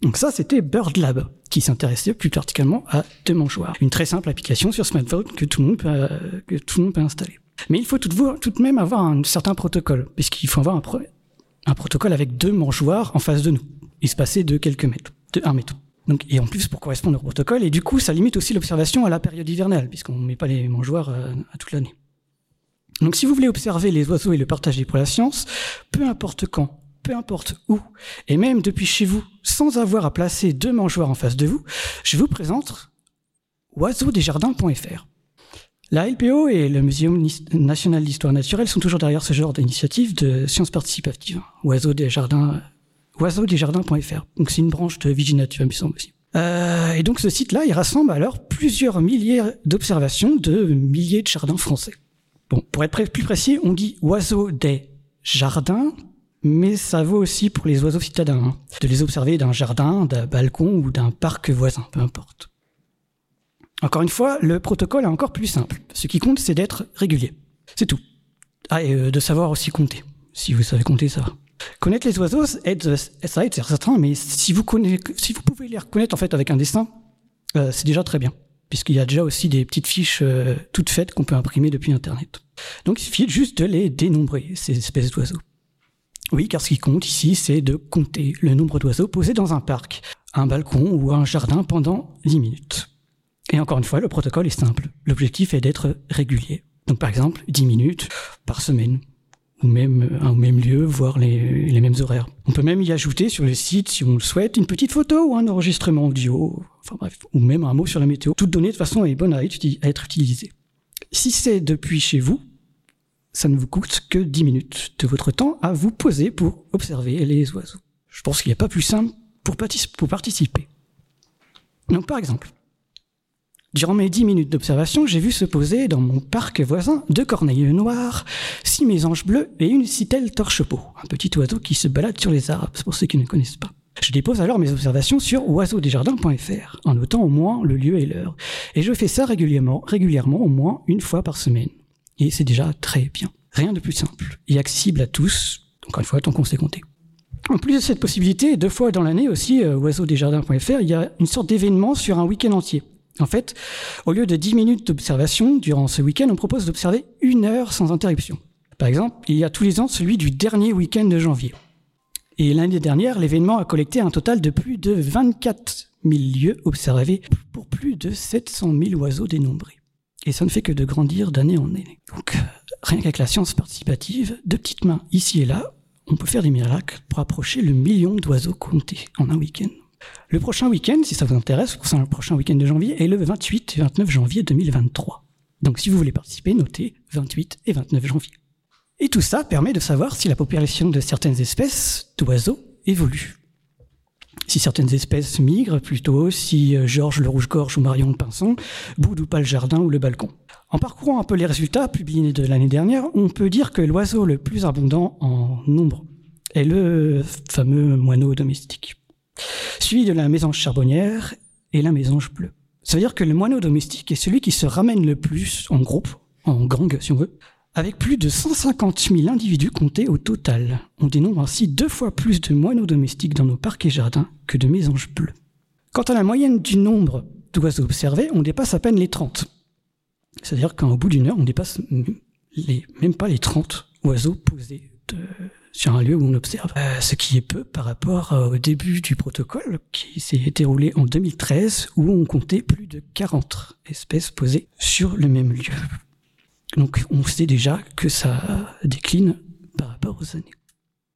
Donc ça, c'était BirdLab, qui s'intéressait plus particulièrement à deux mangeoires. Une très simple application sur smartphone que tout le monde peut, euh, que tout le monde peut installer. Mais il faut tout, de même avoir un certain protocole, puisqu'il faut avoir un, protocole avec deux mangeoires en face de nous, espacés de quelques mètres, de un mètre. Et en plus, pour correspondre au protocole, et du coup, ça limite aussi l'observation à la période hivernale, puisqu'on ne met pas les mangeoires euh, à toute l'année. Donc, si vous voulez observer les oiseaux et le partager pour la science, peu importe quand, peu importe où, et même depuis chez vous, sans avoir à placer deux mangeoires en face de vous, je vous présente oiseaudesjardins.fr. La LPO et le Muséum national d'histoire naturelle sont toujours derrière ce genre d'initiative de sciences participatives. Oiseaux des jardins, oiseaudesjardins.fr. Donc c'est une branche de Viginature, il me semble aussi. Euh, et donc ce site-là, il rassemble alors plusieurs milliers d'observations de milliers de jardins français. Bon, pour être plus précis, on dit oiseaux des jardins, mais ça vaut aussi pour les oiseaux citadins. Hein. De les observer d'un jardin, d'un balcon ou d'un parc voisin, peu importe. Encore une fois, le protocole est encore plus simple. Ce qui compte, c'est d'être régulier. C'est tout. Ah, et euh, de savoir aussi compter. Si vous savez compter, ça va. Connaître les oiseaux, aide, ça aide, c'est certain, mais si vous, si vous pouvez les reconnaître en fait avec un dessin, euh, c'est déjà très bien. puisqu'il y a déjà aussi des petites fiches euh, toutes faites qu'on peut imprimer depuis Internet. Donc il suffit juste de les dénombrer, ces espèces d'oiseaux. Oui, car ce qui compte ici, c'est de compter le nombre d'oiseaux posés dans un parc, un balcon ou un jardin pendant 10 minutes. Et encore une fois, le protocole est simple. L'objectif est d'être régulier. Donc par exemple, 10 minutes par semaine, ou même au même lieu, voire les, mêmes horaires. On peut même y ajouter sur le site, si on le souhaite, une petite photo ou un enregistrement audio, enfin bref, ou même un mot sur la météo. Toute donnée de façon est bonne à, être utilisée. Si c'est depuis chez vous, ça ne vous coûte que 10 minutes de votre temps à vous poser pour observer les oiseaux. Je pense qu'il n'y a pas plus simple pour participer. Donc par exemple, Durant mes dix minutes d'observation, j'ai vu se poser dans mon parc voisin deux corneilles noires, six mésanges bleus et une citelle torche-peau, un petit oiseau qui se balade sur les arbres, pour ceux qui ne connaissent pas. Je dépose alors mes observations sur oiseaudesjardins.fr en notant au moins le lieu et l'heure. Et je fais ça régulièrement, régulièrement au moins une fois par semaine. Et c'est déjà très bien. Rien de plus simple et accessible à tous, encore une fois tant qu'on s'est compté. En plus de cette possibilité, deux fois dans l'année aussi, euh, oiseaudesjardins.fr, il y a une sorte d'événement sur un week-end entier. En fait, au lieu de 10 minutes d'observation durant ce week-end, on propose d'observer une heure sans interruption. Par exemple, il y a tous les ans celui du dernier week-end de janvier. Et l'année dernière, l'événement a collecté un total de plus de 24 000 lieux observés pour plus de 700 000 oiseaux dénombrés. Et ça ne fait que de grandir d'année en année. Donc, rien qu'avec la science participative, de petites mains ici et là, on peut faire des miracles pour approcher le million d'oiseaux comptés en un week-end. Le prochain week-end, si ça vous intéresse, le prochain week-end de janvier est le 28 et 29 janvier 2023. Donc si vous voulez participer, notez 28 et 29 janvier. Et tout ça permet de savoir si la population de certaines espèces d'oiseaux évolue. Si certaines espèces migrent plutôt, si euh, Georges le rouge-gorge ou Marion le pinson boudent ou pas le jardin ou le balcon. En parcourant un peu les résultats publiés de l'année dernière, on peut dire que l'oiseau le plus abondant en nombre est le fameux moineau domestique suivi de la mésange charbonnière et la mésange bleue. Ça veut dire que le moineau domestique est celui qui se ramène le plus en groupe, en gang si on veut, avec plus de 150 000 individus comptés au total. On dénombre ainsi deux fois plus de moineaux domestiques dans nos parcs et jardins que de mésanges bleues. Quant à la moyenne du nombre d'oiseaux observés, on dépasse à peine les 30. C'est-à-dire qu'au bout d'une heure, on dépasse même pas les 30 oiseaux posés de, sur un lieu où on observe. Euh, ce qui est peu par rapport au début du protocole qui s'est déroulé en 2013 où on comptait plus de 40 espèces posées sur le même lieu. Donc on sait déjà que ça décline par rapport aux années.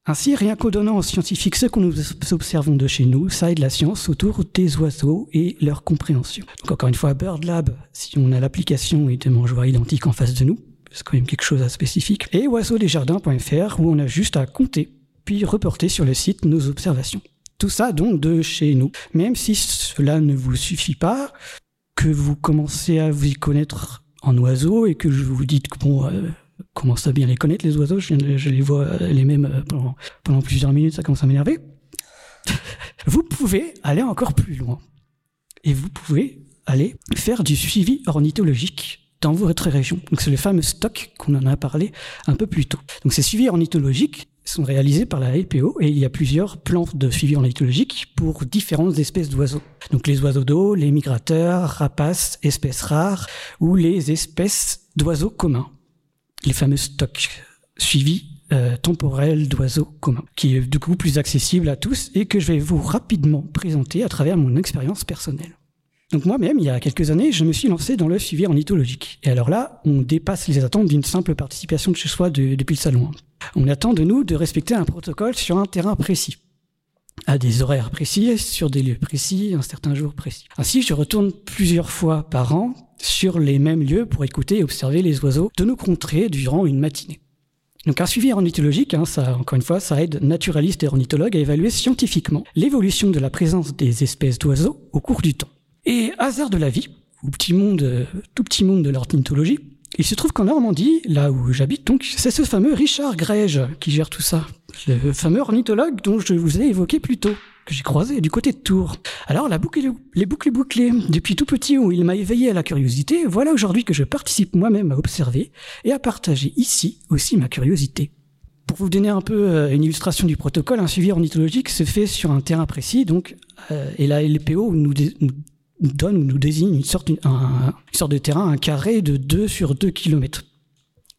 Ainsi, rien qu'en donnant aux scientifiques ce que nous observons de chez nous, ça aide la science autour des oiseaux et leur compréhension. Donc encore une fois, BirdLab, si on a l'application et des mangeoires identiques en face de nous, c'est quand même quelque chose à spécifique, et oiseaudesjardins.fr où on a juste à compter, puis reporter sur le site nos observations. Tout ça donc de chez nous. Même si cela ne vous suffit pas, que vous commencez à vous y connaître en oiseaux et que je vous dites que bon, euh, commence à bien les connaître les oiseaux, je, les vois euh, les mêmes euh, pendant, pendant plusieurs minutes, ça commence à m'énerver. [laughs] vous pouvez aller encore plus loin. Et vous pouvez aller faire du suivi ornithologique dans votre région. Donc c'est le fameux stock qu'on en a parlé un peu plus tôt. Donc ces suivis ornithologiques sont réalisés par la LPO et il y a plusieurs plans de suivi ornithologique pour différentes espèces d'oiseaux. Donc les oiseaux d'eau, les migrateurs, rapaces, espèces rares ou les espèces d'oiseaux communs. Les fameux stocks suivis euh, temporels d'oiseaux communs, qui est du coup plus accessible à tous et que je vais vous rapidement présenter à travers mon expérience personnelle. Donc moi-même, il y a quelques années, je me suis lancé dans le suivi ornithologique. Et alors là, on dépasse les attentes d'une simple participation de chez soi depuis le salon. On attend de nous de respecter un protocole sur un terrain précis, à des horaires précis, sur des lieux précis, un certain jour précis. Ainsi, je retourne plusieurs fois par an sur les mêmes lieux pour écouter et observer les oiseaux de nos contrées durant une matinée. Donc un suivi ornithologique, hein, ça, encore une fois, ça aide naturalistes et ornithologues à évaluer scientifiquement l'évolution de la présence des espèces d'oiseaux au cours du temps. Et hasard de la vie, ou petit monde, euh, tout petit monde de l'ornithologie, il se trouve qu'en Normandie, là où j'habite donc, c'est ce fameux Richard Grège qui gère tout ça. Le fameux ornithologue dont je vous ai évoqué plus tôt, que j'ai croisé du côté de Tours. Alors la boucle, les boucles bouclées, depuis tout petit où il m'a éveillé à la curiosité, voilà aujourd'hui que je participe moi-même à observer et à partager ici aussi ma curiosité. Pour vous donner un peu euh, une illustration du protocole, un suivi ornithologique se fait sur un terrain précis, donc, euh, et la LPO nous, nous donne ou nous désigne une sorte, de terrain, un carré de 2 sur 2 km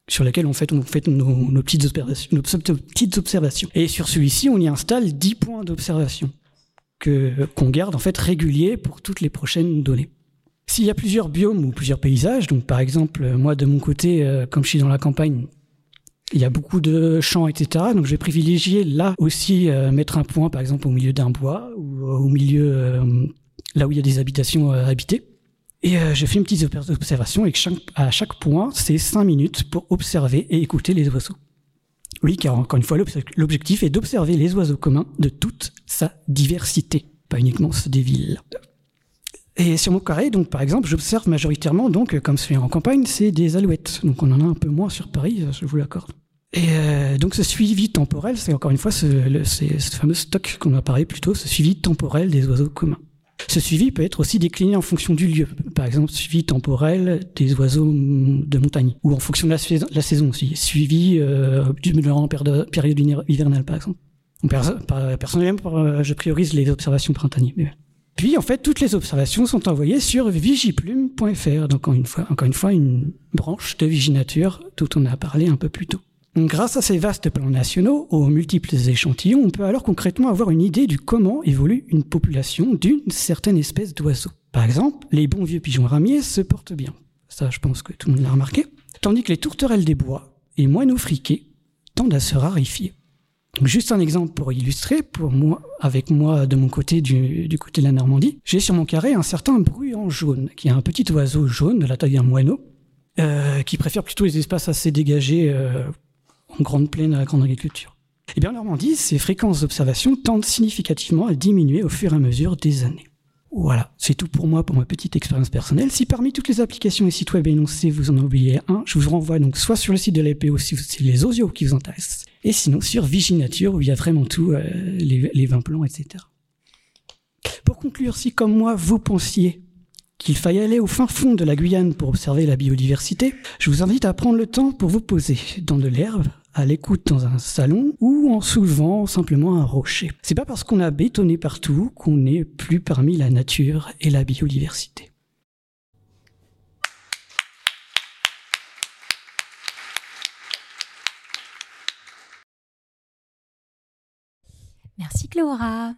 sur lequel on fait, on nos, petites observations. Et sur celui-ci, on y installe 10 points d'observation que qu'on garde en fait réguliers pour toutes les prochaines données. S'il y a plusieurs biomes ou plusieurs paysages, donc par exemple, moi de mon côté, euh, comme je suis dans la campagne, il y a beaucoup de champs, etc. Donc je vais privilégier là aussi euh, mettre un point, par exemple, au milieu d'un bois ou euh, au milieu là où il y a des habitations habitées. Et je fais une petite observation et à chaque point, c'est cinq minutes pour observer et écouter les oiseaux. Oui, car encore une fois, l'objectif est d'observer les oiseaux communs de toute sa diversité, pas uniquement ceux des villes. Et sur mon carré, donc par exemple, j'observe majoritairement, donc comme c'est en campagne, c'est des alouettes. Donc on en a un peu moins sur Paris, je vous l'accorde. Et euh, donc ce suivi temporel, c'est encore une fois ce, ce fameux stock qu'on a parlé plus tôt, ce suivi temporel des oiseaux communs. Ce suivi peut être aussi décliné en fonction du lieu. Par exemple, suivi temporel des oiseaux de montagne, ou en fonction de la, saison aussi. Suivi euh, durant période, période hivernale, par exemple. Personnellement, je priorise les observations printanières. Puis, en fait, toutes les observations sont envoyées sur vigiplume.fr. Donc, encore une fois, encore une fois, une branche de Viginature dont on a parlé un peu plus tôt. Grâce à ces vastes plans nationaux, aux multiples échantillons, on peut alors concrètement avoir une idée du comment évolue une population d'une certaine espèce d'oiseau. Par exemple, les bons vieux pigeons ramiers se portent bien. Ça, je pense que tout le monde l'a remarqué. Tandis que les tourterelles des bois et moineaux friqués tendent à se rarifier. Juste un exemple pour illustrer, pour moi, avec moi de mon côté, du, côté de la Normandie, j'ai sur mon carré un certain bruyant jaune, qui est un petit oiseau jaune de la taille d'un moineau, euh, qui préfère plutôt les espaces assez dégagés euh, en grande plaine à la grande agriculture. Eh bien, en Normandie, ces fréquences d'observation tendent significativement à diminuer au fur et à mesure des années. Voilà, c'est tout pour moi pour ma petite expérience personnelle. Si parmi toutes les applications et sites web énoncés, vous en oubliez un, je vous renvoie donc soit sur le site de l'APO si c'est les osios qui vous intéressent, et sinon sur Viginature où il y a vraiment tout, euh, les, les 20 plans, etc. Pour conclure, si comme moi vous pensiez qu'il faille aller au fin fond de la Guyane pour observer la biodiversité, je vous invite à prendre le temps pour vous poser dans de l'herbe, à l'écoute dans un salon ou en soulevant simplement un rocher. C'est pas parce qu'on a bétonné partout qu'on n'est plus parmi la nature et la biodiversité. Merci Cléora.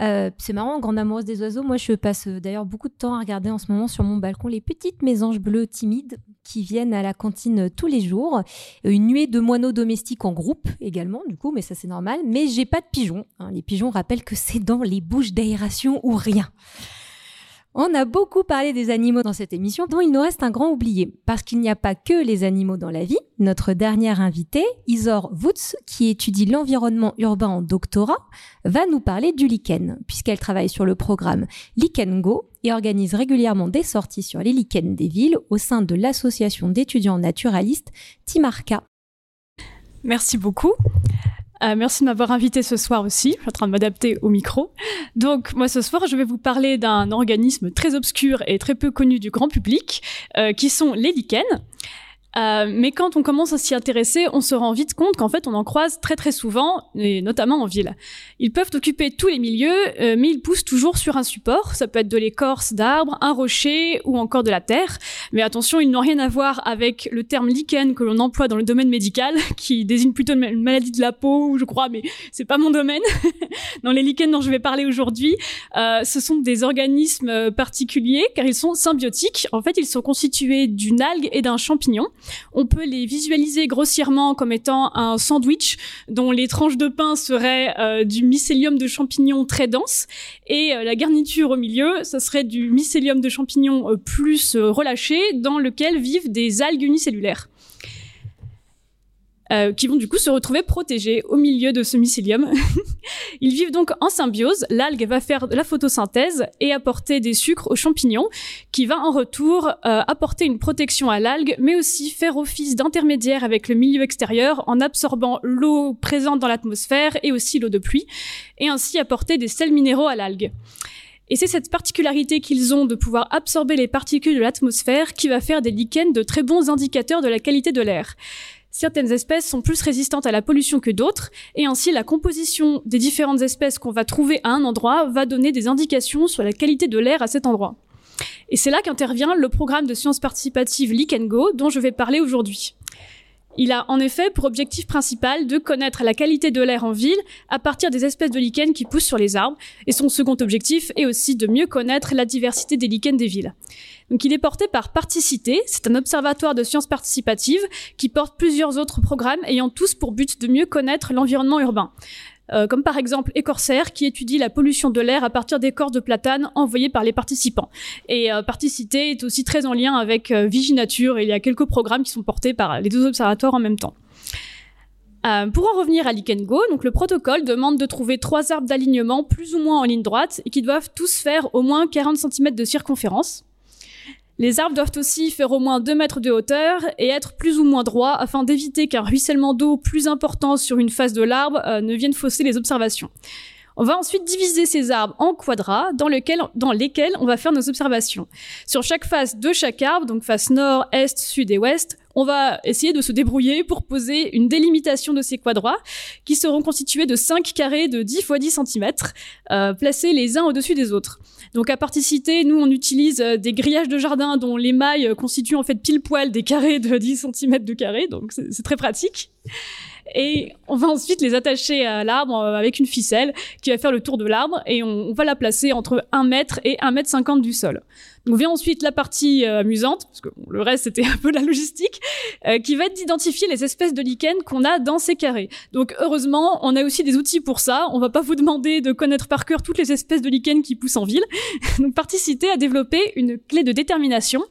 Euh, c'est marrant, grande amoureuse des oiseaux. Moi, je passe euh, d'ailleurs beaucoup de temps à regarder en ce moment sur mon balcon les petites mésanges bleues timides qui viennent à la cantine tous les jours. Une nuée de moineaux domestiques en groupe également, du coup, mais ça c'est normal. Mais j'ai pas de pigeons. Hein. Les pigeons rappellent que c'est dans les bouches d'aération ou rien. On a beaucoup parlé des animaux dans cette émission, dont il nous reste un grand oublié, parce qu'il n'y a pas que les animaux dans la vie. Notre dernière invitée, Isor Woods, qui étudie l'environnement urbain en doctorat, va nous parler du lichen, puisqu'elle travaille sur le programme Lichen Go et organise régulièrement des sorties sur les lichens des villes au sein de l'association d'étudiants naturalistes Timarca. Merci beaucoup. Euh, merci de m'avoir invité ce soir aussi. Je suis en train de m'adapter au micro. Donc, moi, ce soir, je vais vous parler d'un organisme très obscur et très peu connu du grand public, euh, qui sont les lichens. Euh, mais quand on commence à s'y intéresser, on se rend vite compte qu'en fait, on en croise très très souvent, et notamment en ville. Ils peuvent occuper tous les milieux, euh, mais ils poussent toujours sur un support. Ça peut être de l'écorce d'arbres, un rocher ou encore de la terre. Mais attention, ils n'ont rien à voir avec le terme lichen que l'on emploie dans le domaine médical, [laughs] qui désigne plutôt une maladie de la peau, je crois, mais c'est pas mon domaine. [laughs] dans les lichens dont je vais parler aujourd'hui, euh, ce sont des organismes particuliers car ils sont symbiotiques. En fait, ils sont constitués d'une algue et d'un champignon. On peut les visualiser grossièrement comme étant un sandwich dont les tranches de pain seraient euh, du mycélium de champignons très dense et euh, la garniture au milieu, ça serait du mycélium de champignons euh, plus relâché dans lequel vivent des algues unicellulaires. Euh, qui vont du coup se retrouver protégés au milieu de ce mycélium. [laughs] Ils vivent donc en symbiose. L'algue va faire la photosynthèse et apporter des sucres aux champignons, qui va en retour euh, apporter une protection à l'algue, mais aussi faire office d'intermédiaire avec le milieu extérieur en absorbant l'eau présente dans l'atmosphère et aussi l'eau de pluie, et ainsi apporter des sels minéraux à l'algue. Et c'est cette particularité qu'ils ont de pouvoir absorber les particules de l'atmosphère qui va faire des lichens de très bons indicateurs de la qualité de l'air. Certaines espèces sont plus résistantes à la pollution que d'autres, et ainsi la composition des différentes espèces qu'on va trouver à un endroit va donner des indications sur la qualité de l'air à cet endroit. Et c'est là qu'intervient le programme de sciences participatives Leak Go dont je vais parler aujourd'hui. Il a en effet pour objectif principal de connaître la qualité de l'air en ville à partir des espèces de lichens qui poussent sur les arbres, et son second objectif est aussi de mieux connaître la diversité des lichens des villes. Donc il est porté par Particité, c'est un observatoire de sciences participatives qui porte plusieurs autres programmes ayant tous pour but de mieux connaître l'environnement urbain. Euh, comme par exemple Écorsaire, qui étudie la pollution de l'air à partir des corps de platane envoyés par les participants. Et euh, Particité est aussi très en lien avec euh, Viginature, et il y a quelques programmes qui sont portés par les deux observatoires en même temps. Euh, pour en revenir à l'Ikengo, donc le protocole demande de trouver trois arbres d'alignement plus ou moins en ligne droite et qui doivent tous faire au moins 40 cm de circonférence. Les arbres doivent aussi faire au moins 2 mètres de hauteur et être plus ou moins droits afin d'éviter qu'un ruissellement d'eau plus important sur une face de l'arbre euh, ne vienne fausser les observations. On va ensuite diviser ces arbres en quadrats dans, lesquels on va faire nos observations. Sur chaque face de chaque arbre, donc face nord, est, sud et ouest, on va essayer de se débrouiller pour poser une délimitation de ces quadrats qui seront constitués de 5 carrés de 10 x 10 cm, placés les uns au-dessus des autres. Donc à participer, nous on utilise euh, des grillages de jardin dont les mailles euh, constituent en fait pile poil des carrés de 10 cm de carré, donc c'est très pratique. Et on va ensuite les attacher à l'arbre avec une ficelle qui va faire le tour de l'arbre et on, va la placer entre 1 mètre et 1 mètre 50 du sol. Donc vient ensuite la partie euh, amusante, parce que le reste c'était un peu la logistique, euh, qui va être d'identifier les espèces de lichens qu'on a dans ces carrés. Donc heureusement, on a aussi des outils pour ça. On va pas vous demander de connaître par cœur toutes les espèces de lichens qui poussent en ville. [laughs] Donc participer à développer une clé de détermination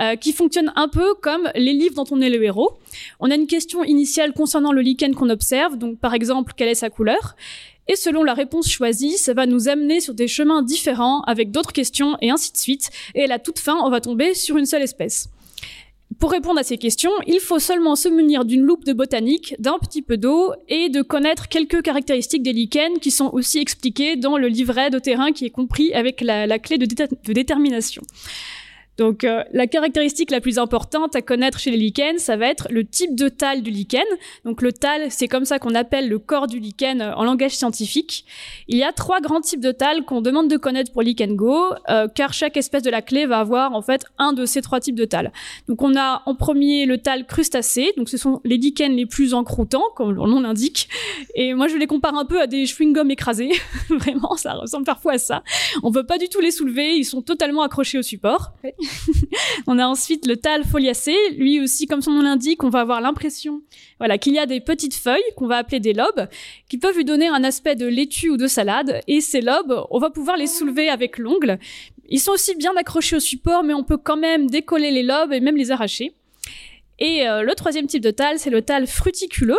euh, qui fonctionne un peu comme les livres dont on est le héros. On a une question initiale concernant le lichen qu'on observe, donc par exemple quelle est sa couleur, et selon la réponse choisie, ça va nous amener sur des chemins différents avec d'autres questions et ainsi de suite. Et à la toute fin, on va tomber sur une seule espèce. Pour répondre à ces questions, il faut seulement se munir d'une loupe de botanique, d'un petit peu d'eau et de connaître quelques caractéristiques des lichens qui sont aussi expliquées dans le livret de terrain qui est compris avec la, clé de détermination. Donc euh, la caractéristique la plus importante à connaître chez les lichens, ça va être le type de tal du lichen. Donc le tal, c'est comme ça qu'on appelle le corps du lichen euh, en langage scientifique. Il y a trois grands types de tal qu'on demande de connaître pour Lichen Go, euh, car chaque espèce de la clé va avoir en fait un de ces trois types de tal. Donc on a en premier le tal crustacé, donc ce sont les lichens les plus encroûtants, comme leur nom l'indique. Et moi je les compare un peu à des chewing-gums écrasés. [laughs] Vraiment, ça ressemble parfois à ça. On peut pas du tout les soulever, ils sont totalement accrochés au support. [laughs] on a ensuite le tal foliacé. Lui aussi, comme son nom l'indique, on va avoir l'impression voilà, qu'il y a des petites feuilles qu'on va appeler des lobes qui peuvent lui donner un aspect de laitue ou de salade. Et ces lobes, on va pouvoir les soulever avec l'ongle. Ils sont aussi bien accrochés au support, mais on peut quand même décoller les lobes et même les arracher. Et euh, le troisième type de tal, c'est le tal fruticuleux.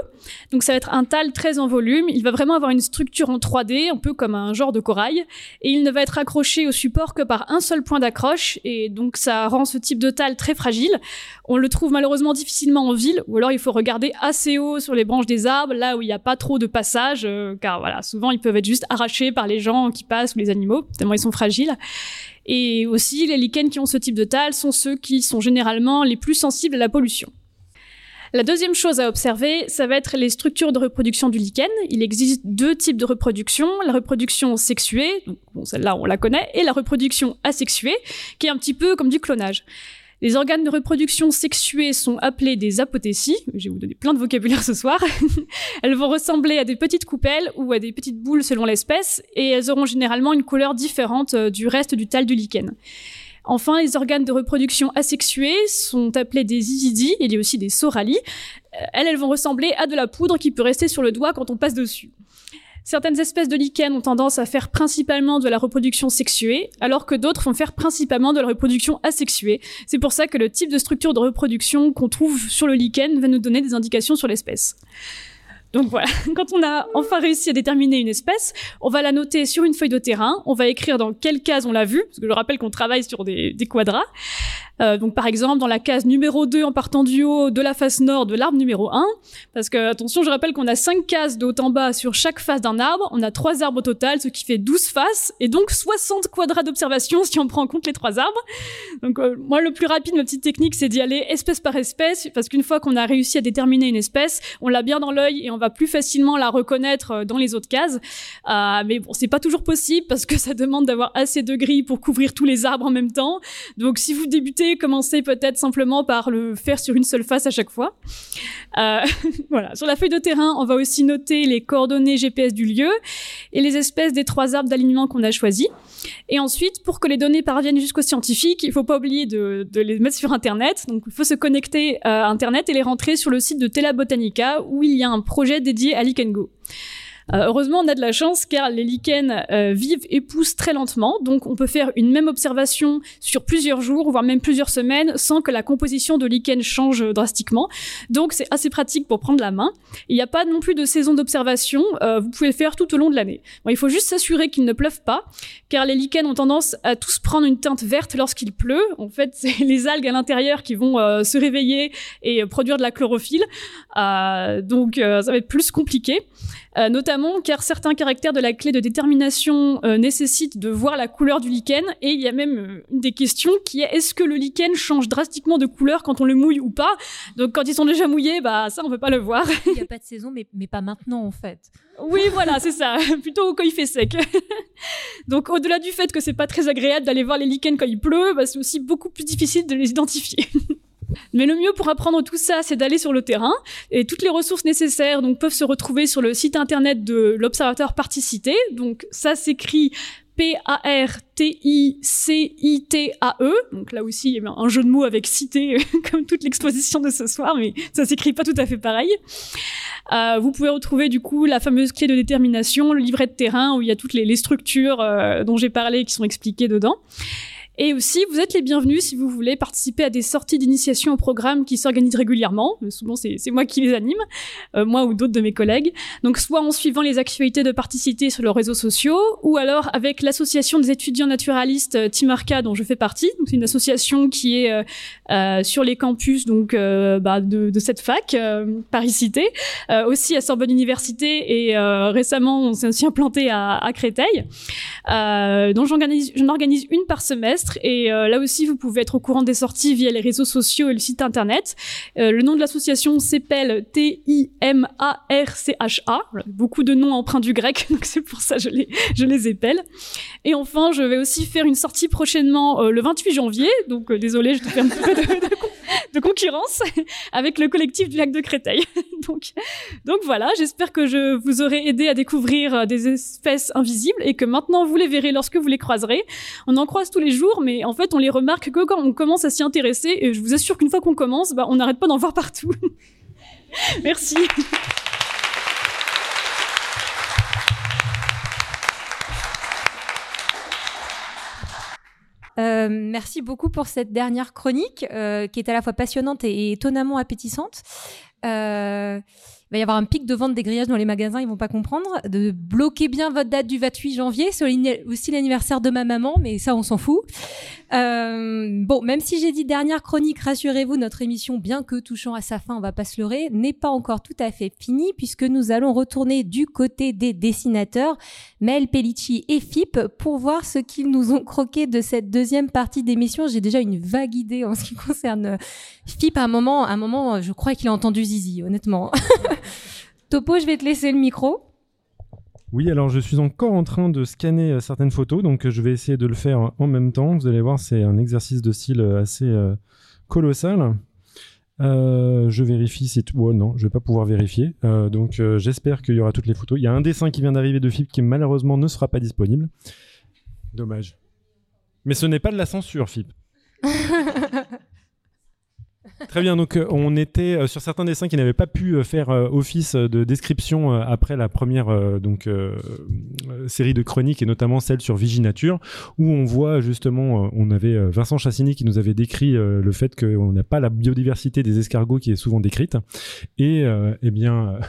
Donc ça va être un tal très en volume. Il va vraiment avoir une structure en 3D, un peu comme un genre de corail. Et il ne va être accroché au support que par un seul point d'accroche. Et donc ça rend ce type de tal très fragile. On le trouve malheureusement difficilement en ville, ou alors il faut regarder assez haut sur les branches des arbres, là où il n'y a pas trop de passage, euh, car voilà, souvent ils peuvent être juste arrachés par les gens qui passent ou les animaux, tellement ils sont fragiles. Et aussi, les lichens qui ont ce type de tal sont ceux qui sont généralement les plus sensibles à la pollution. La deuxième chose à observer, ça va être les structures de reproduction du lichen. Il existe deux types de reproduction, la reproduction sexuée, celle-là on la connaît, et la reproduction asexuée, qui est un petit peu comme du clonage. Les organes de reproduction sexués sont appelés des apothécies. Je vais vous donner plein de vocabulaire ce soir. [laughs] elles vont ressembler à des petites coupelles ou à des petites boules selon l'espèce et elles auront généralement une couleur différente euh, du reste du tal du lichen. Enfin, les organes de reproduction asexués sont appelés des isidis, il y a aussi des sorali. Euh, elles, elles vont ressembler à de la poudre qui peut rester sur le doigt quand on passe dessus. Certaines espèces de lichens ont tendance à faire principalement de la reproduction sexuée, alors que d'autres vont faire principalement de la reproduction asexuée. C'est pour ça que le type de structure de reproduction qu'on trouve sur le lichen va nous donner des indications sur l'espèce. Donc voilà, [laughs] quand on a enfin réussi à déterminer une espèce, on va la noter sur une feuille de terrain, on va écrire dans quelle case on l'a vue, parce que je rappelle qu'on travaille sur des, des quadras, euh, donc par exemple dans la case numéro 2 en partant du haut de la face nord de l'arbre numéro 1, parce que attention, je rappelle qu'on a 5 cases de haut en bas sur chaque face d'un arbre, on a 3 arbres au total, ce qui fait 12 faces, et donc 60 quadrats d'observation si on prend en compte les 3 arbres. Donc euh, moi le plus rapide, ma petite technique, c'est d'y aller espèce par espèce, parce qu'une fois qu'on a réussi à déterminer une espèce, on l'a bien dans l'œil et on va plus facilement la reconnaître dans les autres cases. mais bon, c'est pas toujours possible parce que ça demande d'avoir assez de grilles pour couvrir tous les arbres en même temps. Donc si vous débutez, commencez peut-être simplement par le faire sur une seule face à chaque fois. [laughs] voilà. Sur la feuille de terrain, on va aussi noter les coordonnées GPS du lieu et les espèces des trois arbres d'alignement qu'on a choisis. Et ensuite, pour que les données parviennent jusqu'aux scientifiques, il faut pas oublier de, les mettre sur Internet. Donc, il faut se connecter à Internet et les rentrer sur le site de Tela Botanica où il y a un projet dédié à Likengo. Euh, heureusement, on a de la chance car les lichens euh, vivent et poussent très lentement, donc on peut faire une même observation sur plusieurs jours, voire même plusieurs semaines, sans que la composition de lichen change drastiquement. Donc c'est assez pratique pour prendre la main. Il n'y a pas non plus de saison d'observation, euh, vous pouvez le faire tout au long de l'année. Il faut juste s'assurer qu'il ne pleuve pas, car les lichens ont tendance à tous prendre une teinte verte lorsqu'il pleut. En fait, [laughs] c'est les algues à l'intérieur qui vont se réveiller et produire de la chlorophylle. donc ça va être plus compliqué. Euh, notamment car certains caractères de la clé de détermination euh, nécessitent de voir la couleur du lichen, et il y a même euh, une des questions qui est est-ce que le lichen change drastiquement de couleur quand on le mouille ou pas? Donc quand ils sont déjà mouillés, bah ça on peut pas le voir. Il n'y a pas de saison, mais, mais pas maintenant en fait. Oui, voilà, c'est ça. [laughs] Plutôt quand il fait sec. [laughs] Donc, au-delà du fait que c'est pas très agréable d'aller voir les lichens quand il pleut, bah, c'est aussi beaucoup plus difficile de les identifier. [laughs] Mais le mieux pour apprendre tout ça, c'est d'aller sur le terrain. Et toutes les ressources nécessaires peuvent se retrouver sur le site internet de l'Observatoire Particité. Donc ça s'écrit P-A-R-T-I-C-I-T-A-E. Donc là aussi, il y a un jeu de mots avec cité, [laughs] comme toute l'exposition de ce soir, mais ça s'écrit pas tout à fait pareil. Euh, vous pouvez retrouver du coup la fameuse clé de détermination, le livret de terrain où il y a toutes les, structures euh, dont j'ai parlé qui sont expliquées dedans. Et aussi, vous êtes les bienvenus si vous voulez participer à des sorties d'initiation au programme qui s'organisent régulièrement. Euh, souvent, c'est moi qui les anime, euh, moi ou d'autres de mes collègues. Donc, soit en suivant les actualités de participité sur leurs réseaux sociaux, ou alors avec l'association des étudiants naturalistes euh, Timarca, dont je fais partie. C'est une association qui est sur les campus donc bah, de, cette fac, Paris Cité, aussi à Sorbonne Université, et récemment, on s'est aussi implanté à, à Créteil. donc, j'en organise, organise une par semestre et euh, là aussi, vous pouvez être au courant des sorties via les réseaux sociaux et le site internet. Euh, le nom de l'association s'appelle T-I-M-A-R-C-H-A. beaucoup de noms emprunts du grec, [laughs] donc c'est pour ça que je les, je les épelle. Et enfin, je vais aussi faire une sortie prochainement euh, le 28 janvier. Donc désolé, je te fais un peu de, de, concurrence [laughs] avec le collectif du lac de Créteil. [laughs] donc, donc voilà, j'espère que je vous aurai aidé à découvrir des espèces invisibles et que maintenant vous les verrez lorsque vous les croiserez. On en croise tous les jours mais en fait, on les remarque que quand on commence à s'y intéresser. Et je vous assure qu'une fois qu'on commence, bah, on n'arrête pas d'en voir partout. [laughs] Merci. Euh, merci beaucoup pour cette dernière chronique euh, qui est à la fois passionnante et étonnamment appétissante. Euh, va y avoir un pic de vente des grillages dans les magasins, ils vont pas comprendre. De bloquer bien votre date du 28 janvier, c'est aussi l'anniversaire de ma maman, mais ça on s'en fout. Euh, bon, même si j'ai dit dernière chronique, rassurez-vous, notre émission, bien que touchant à sa fin, on va pas se leurrer, n'est pas encore tout à fait finie puisque nous allons retourner du côté des dessinateurs, Mel Pellicci et Fip, pour voir ce qu'ils nous ont croqué de cette deuxième partie d'émission. J'ai déjà une vague idée en ce qui concerne Fip. À un moment, à un moment, je crois qu'il a entendu Zizi, honnêtement. [laughs] Topo, je vais te laisser le micro. Oui, alors je suis encore en train de scanner euh, certaines photos, donc euh, je vais essayer de le faire en même temps. Vous allez voir, c'est un exercice de style euh, assez colossal. je vérifie si tout. Oh, non, je vais pas pouvoir vérifier. donc j'espère qu'il y aura toutes les photos. Il y a un dessin qui vient d'arriver de FIP qui malheureusement ne sera pas disponible. Dommage. Mais ce n'est pas de la censure, FIP. [laughs] Très bien, donc euh, on était euh, sur certains dessins qui n'avaient pas pu euh, faire office de description après la première donc série de chroniques et notamment celle sur Viginature où on voit justement on avait Vincent Chassini qui nous avait décrit le fait qu'on n'a pas la biodiversité des escargots qui est souvent décrite. Et eh bien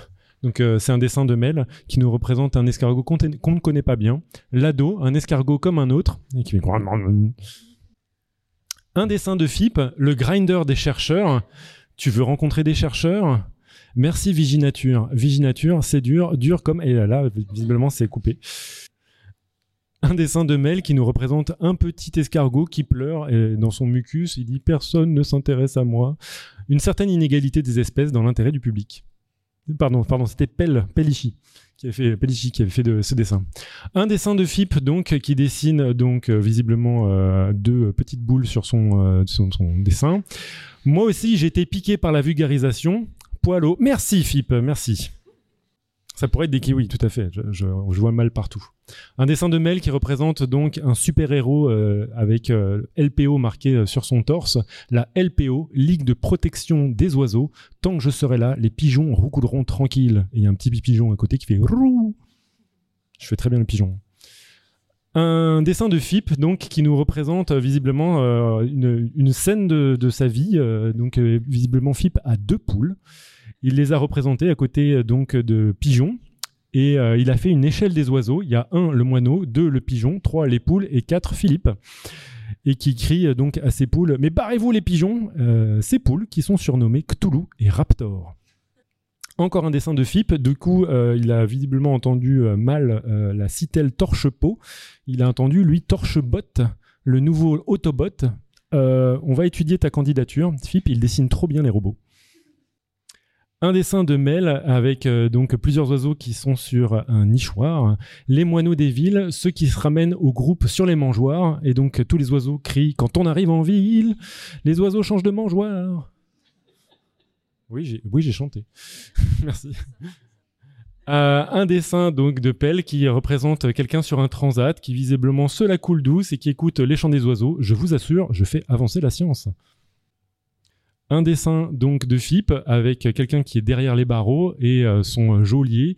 donc c'est un dessin de Mel qui nous représente un escargot qu'on ne connaît pas bien, l'ado, un escargot comme un autre et qui fait un dessin de FIP, le grinder des chercheurs. Tu veux rencontrer des chercheurs? Merci Viginature. Viginature, c'est dur, dur comme... Et là, là visiblement, c'est coupé. Un dessin de Mel qui nous représente un petit escargot qui pleure et dans son mucus, il dit Personne ne s'intéresse à moi. Une certaine inégalité des espèces dans l'intérêt du public. pardon, pardon, c'était Pel, Pellicci qui avait fait ce dessin. Un dessin de Phip donc qui dessine donc euh, visiblement euh, deux petites boules sur son, euh, son, dessin. Moi aussi j'ai été piqué par la vulgarisation. Poilot, merci Phip, merci. Ça pourrait être des kiwis, tout à fait. Je, vois mal partout. Un dessin de Mel qui représente donc un super-héros euh, avec euh, LPO marqué euh, sur son torse. La LPO, Ligue de protection des oiseaux. Tant que je serai là, les pigeons roucouleront tranquilles. Et il y a un petit pigeon à côté qui fait rou. Je fais très bien le pigeon. Un dessin de Phip, donc, qui nous représente visiblement une, scène de, sa vie. Donc, visiblement, Phip a deux poules. Il les a représentés à côté donc de pigeons. Et euh, il a fait une échelle des oiseaux. Il y a un, le moineau, deux, le pigeon, trois, les poules et quatre, Philippe. Et qui crie donc à ses poules Mais barrez-vous les pigeons euh, Ces poules qui sont surnommées Cthulhu et Raptor. Encore un dessin de Phip. Du coup, euh, il a visiblement entendu mal la citelle Torche-Peau. Il a entendu, lui, Torche-Bot, le nouveau Autobot. on va étudier ta candidature. Phip, il dessine trop bien les robots un dessin de Mel avec euh, donc plusieurs oiseaux qui sont sur un nichoir, les moineaux des villes, ceux qui se ramènent au groupe sur les mangeoires, et donc tous les oiseaux crient quand on arrive en ville, les oiseaux changent de mangeoire. Oui, j'ai chanté. [laughs] Merci. Euh, un dessin donc de Pelle qui représente quelqu'un sur un transat qui visiblement se la coule douce et qui écoute les chants des oiseaux. Je vous assure, je fais avancer la science un dessin donc de Phip avec quelqu'un qui est derrière les barreaux et euh, son geôlier.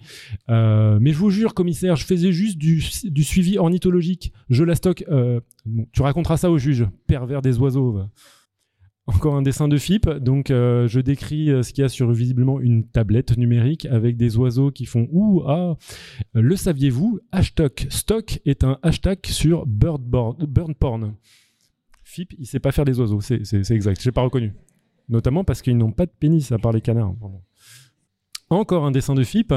Euh, mais je vous jure, commissaire, je faisais juste du, suivi ornithologique. Je la stocke. Euh, tu raconteras ça au juge, pervers des oiseaux. Encore un dessin de Phip. Donc, je décris ce qu'il y a sur visiblement une tablette numérique avec des oiseaux qui font ouh ah. Le saviez-vous? Hashtag stock est un hashtag sur bird, bird porn. Phip, il sait pas faire des oiseaux. C'est exact. J'ai pas reconnu notamment parce qu'ils n'ont pas de pénis à part les canards. Encore un dessin de Phip,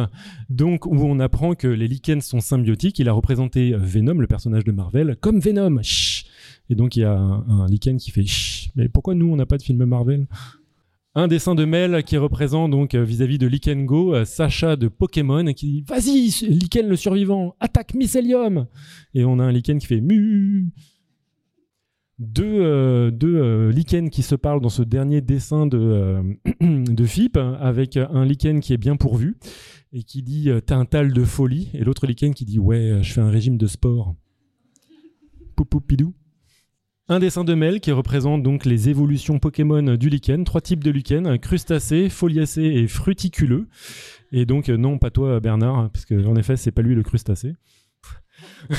donc où on apprend que les lichens sont symbiotiques. Il a représenté Venom, le personnage de Marvel, comme Venom. Et donc il y a un, lichen qui fait Chut mais pourquoi nous on n'a pas de film Marvel? Un dessin de Mel qui représente donc vis-à-vis de Lichen Go, euh, Sacha de Pokémon qui dit Vas-y, Lichen le survivant, attaque Mycelium Et on a un Lichen qui fait Mu deux, euh, euh, lichens qui se parlent dans ce dernier dessin de, euh, [clears throat] FIP, avec un lichen qui est bien pourvu et qui dit T'as un tal de folie, et l'autre lichen qui dit Ouais, je fais un régime de sport. Poupou pidou. Un dessin de Mel qui représente donc les évolutions Pokémon du lichen, trois types de lichen, crustacé, foliacé et fruticuleux. Et donc, non, pas toi, Bernard, parce que en effet, c'est pas lui le crustacé. [laughs]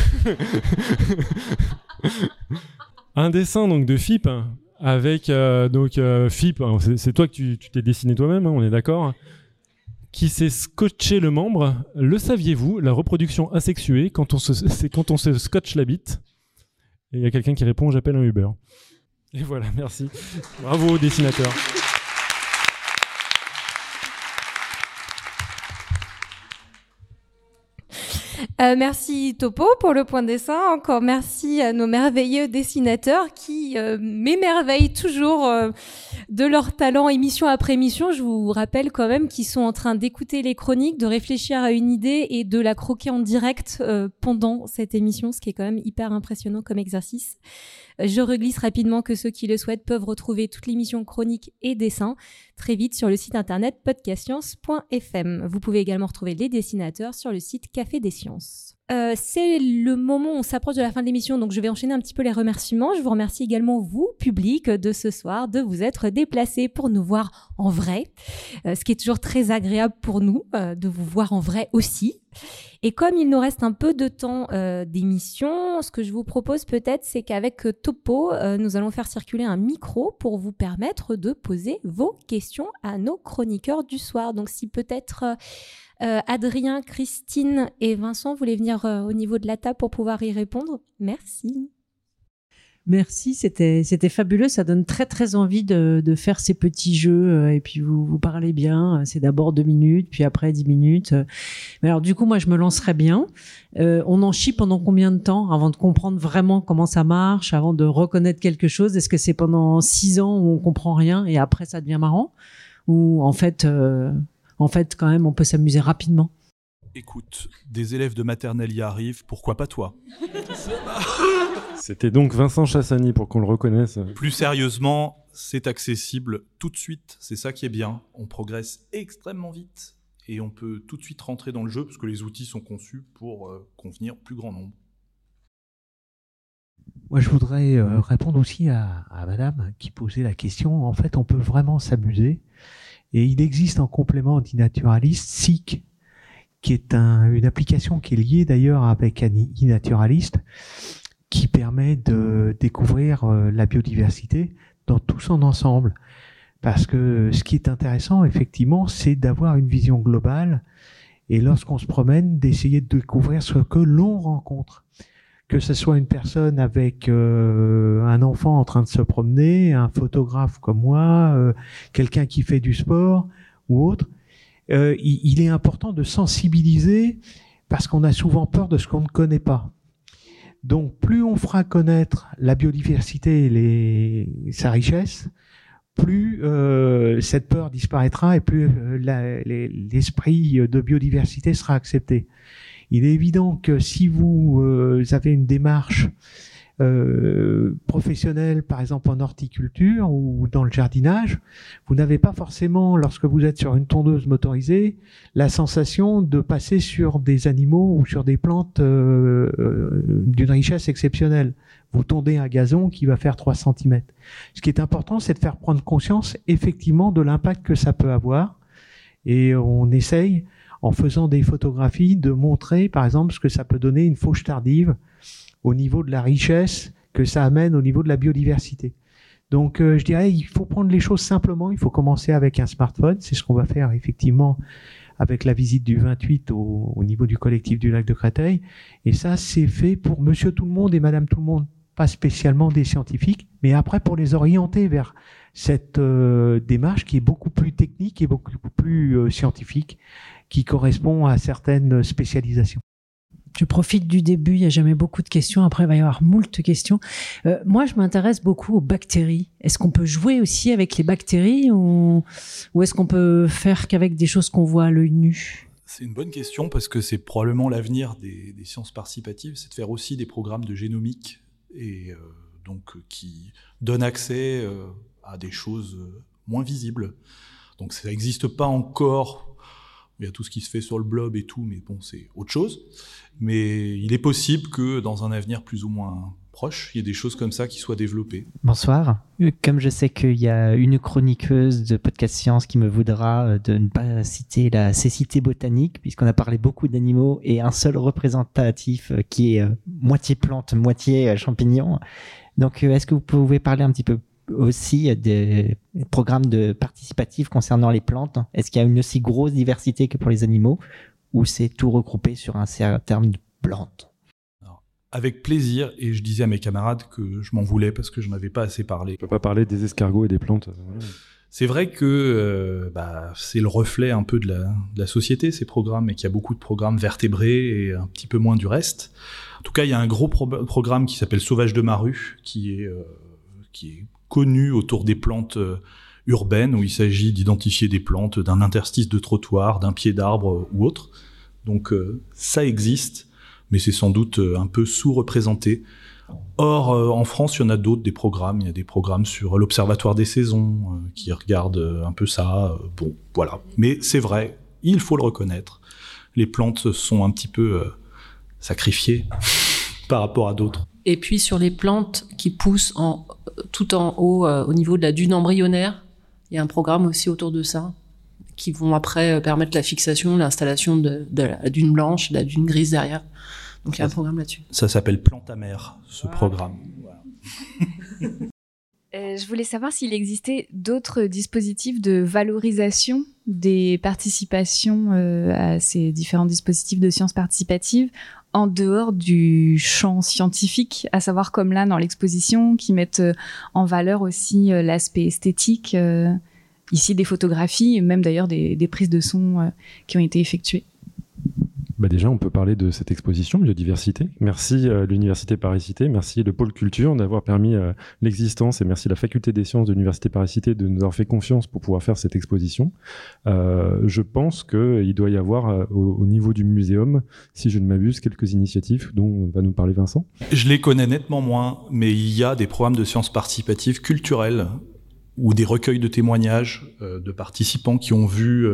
un dessin donc de FIP avec euh, donc euh, FIP, c'est toi que tu t'es dessiné toi-même, hein, on est d'accord qui s'est scotché le membre. Le saviez-vous La reproduction asexuée, quand on se, [laughs] c'est quand on se scotche la bite? Et il y a quelqu'un qui répond J'appelle un Uber. Et voilà, merci. Bravo, dessinateur. Euh, merci Topo pour le point de dessin. Encore merci à nos merveilleux dessinateurs qui euh, m'émerveillent toujours euh, de leur talent émission après émission. Je vous rappelle quand même qu'ils sont en train d'écouter les chroniques, de réfléchir à une idée et de la croquer en direct euh, pendant cette émission, ce qui est quand même hyper impressionnant comme exercice. Je reglisse rapidement que ceux qui le souhaitent peuvent retrouver toute l'émission chronique et dessin très vite sur le site internet podcastscience.fm. Vous pouvez également retrouver les dessinateurs sur le site Café des Sciences. Euh, c'est le moment où on s'approche de la fin de l'émission, donc je vais enchaîner un petit peu les remerciements. Je vous remercie également, vous, public, de ce soir, de vous être déplacés pour nous voir en vrai, euh, ce qui est toujours très agréable pour nous, euh, de vous voir en vrai aussi. Et comme il nous reste un peu de temps d'émission, ce que je vous propose peut-être, c'est qu'avec Topo, nous allons faire circuler un micro pour vous permettre de poser vos questions à nos chroniqueurs du soir. Donc si peut-être euh, Adrien, Christine et Vincent voulaient venir au niveau de la table pour pouvoir y répondre, merci. Merci, c'était fabuleux. Ça donne très très envie de, de faire ces petits jeux. Euh, et puis vous vous parlez bien. C'est d'abord deux minutes, puis après dix minutes. Mais alors du coup, moi je me lancerai bien. Euh, on en chie pendant combien de temps avant de comprendre vraiment comment ça marche, avant de reconnaître quelque chose? Est-ce que c'est pendant six ans où on comprend rien et après ça devient marrant? Ou en fait, euh, en fait, quand même, on peut s'amuser rapidement. Écoute, des élèves de maternelle y arrivent, pourquoi pas toi? C'était donc Vincent Chassani pour qu'on le reconnaisse. Plus sérieusement, c'est accessible tout de suite, c'est ça qui est bien. On progresse extrêmement vite et on peut tout de suite rentrer dans le jeu parce que les outils sont conçus pour euh, convenir au plus grand nombre. Moi, je voudrais euh, répondre aussi à, Madame qui posait la question. En fait, on peut vraiment s'amuser. Et il existe en complément d'e-naturalist SIC, qui est une application qui est liée d'ailleurs avec un e-naturalist, qui permet de découvrir euh, la biodiversité dans tout son ensemble. Parce que ce qui est intéressant, effectivement, c'est d'avoir une vision globale et lorsqu'on se promène, d'essayer de découvrir ce que l'on rencontre que ce soit une personne avec euh, un enfant en train de se promener, un photographe comme moi, euh, quelqu'un qui fait du sport ou autre, euh, il, est important de sensibiliser parce qu'on a souvent peur de ce qu'on ne connaît pas. Donc plus on fera connaître la biodiversité et les, sa richesse, plus cette peur disparaîtra et plus l'esprit de biodiversité sera accepté. Il est évident que si vous euh, avez une démarche euh, professionnelle, par exemple en horticulture ou dans le jardinage, vous n'avez pas forcément, lorsque vous êtes sur une tondeuse motorisée, la sensation de passer sur des animaux ou sur des plantes euh, d'une richesse exceptionnelle. Vous tondez un gazon qui va faire 3 cm. Ce qui est important, c'est de faire prendre conscience effectivement de l'impact que ça peut avoir. Et on essaye en faisant des photographies, de montrer, par exemple, ce que ça peut donner une fauche tardive au niveau de la richesse que ça amène au niveau de la biodiversité. Donc, euh, je dirais, il faut prendre les choses simplement. Il faut commencer avec un smartphone. C'est ce qu'on va faire effectivement avec la visite du 28 au, au, niveau du collectif du lac de Créteil. Et ça, c'est fait pour Monsieur Tout le Monde et Madame Tout le Monde, pas spécialement des scientifiques, mais après pour les orienter vers cette euh, démarche qui est beaucoup plus technique et beaucoup plus euh, scientifique qui correspond à certaines spécialisations. Je profite du début, il n'y a jamais beaucoup de questions, après il va y avoir moult questions. Euh, moi, je m'intéresse beaucoup aux bactéries. Est-ce qu'on peut jouer aussi avec les bactéries ou, ou est-ce qu'on peut faire qu'avec des choses qu'on voit à l'œil nu? C'est une bonne question parce que c'est probablement l'avenir des, des, sciences participatives, c'est de faire aussi des programmes de génomique et euh, donc qui donnent accès euh, à des choses moins visibles. Donc ça n'existe pas encore il y a tout ce qui se fait sur le blob et tout, mais bon, c'est autre chose. Mais il est possible que dans un avenir plus ou moins proche, il y ait des choses comme ça qui soient développées. Bonsoir. Comme je sais qu'il y a une chroniqueuse de Podcast Science qui me voudra euh, de ne pas citer la cécité botanique, puisqu'on a parlé beaucoup d'animaux et un seul représentatif euh, qui est euh, moitié plante, moitié champignon. Donc, est-ce que vous pouvez parler un petit peu aussi des programmes de participatifs concernant les plantes Est-ce qu'il y a une aussi grosse diversité que pour les animaux ou c'est tout regroupé sur un certain de plantes avec plaisir, et je disais à mes camarades que je m'en voulais parce que je n'avais pas assez parlé. Je peux pas parler des escargots et des plantes. C'est vrai que euh, bah, c'est le reflet un peu de la, de la société, ces programmes, et qu'il y a beaucoup de programmes vertébrés et un petit peu moins du reste. En tout cas, il y a un gros programme qui s'appelle Sauvage de Maru, qui est, euh, qui est connu autour des plantes euh, urbaines, où il s'agit d'identifier des plantes d'un interstice de trottoir, d'un pied d'arbre euh, ou autre. Donc euh, ça existe, mais c'est sans doute un peu sous-représenté. Or, en France, il y en a d'autres, des programmes. Il y a des programmes sur l'Observatoire des saisons qui regardent un peu ça. bon, voilà. Mais c'est vrai, il faut le reconnaître. Les plantes sont un petit peu sacrifiées [laughs] par rapport à d'autres. Et puis sur les plantes qui poussent en, tout en haut, euh, au niveau de la dune embryonnaire, il y a un programme aussi autour de ça, qui vont après euh, permettre la fixation, l'installation de, la dune blanche, de la dune grise derrière. Donc il y a un programme là-dessus. Ça s'appelle Plante Mère, ce programme. [laughs] Euh, je voulais savoir s'il existait d'autres dispositifs de valorisation des participations à ces différents dispositifs de sciences participatives en dehors du champ scientifique, à savoir comme là dans l'exposition, qui mettent euh, en valeur aussi euh, l'aspect esthétique, euh, ici des photographies et même d'ailleurs des, prises de son qui ont été effectuées. Bah déjà, on peut parler de cette exposition biodiversité. Merci euh, l'Université Paris-Cité, merci le pôle culture d'avoir permis euh, l'existence et merci la faculté des sciences de l'Université Paris-Cité de nous avoir fait confiance pour pouvoir faire cette exposition. Euh, je pense qu'il doit y avoir euh, au, au, niveau du muséum, si je ne m'abuse, quelques initiatives dont va nous parler Vincent. Je les connais nettement moins, mais il y a des programmes de sciences participatives culturelles ou des recueils de témoignages de participants qui ont vu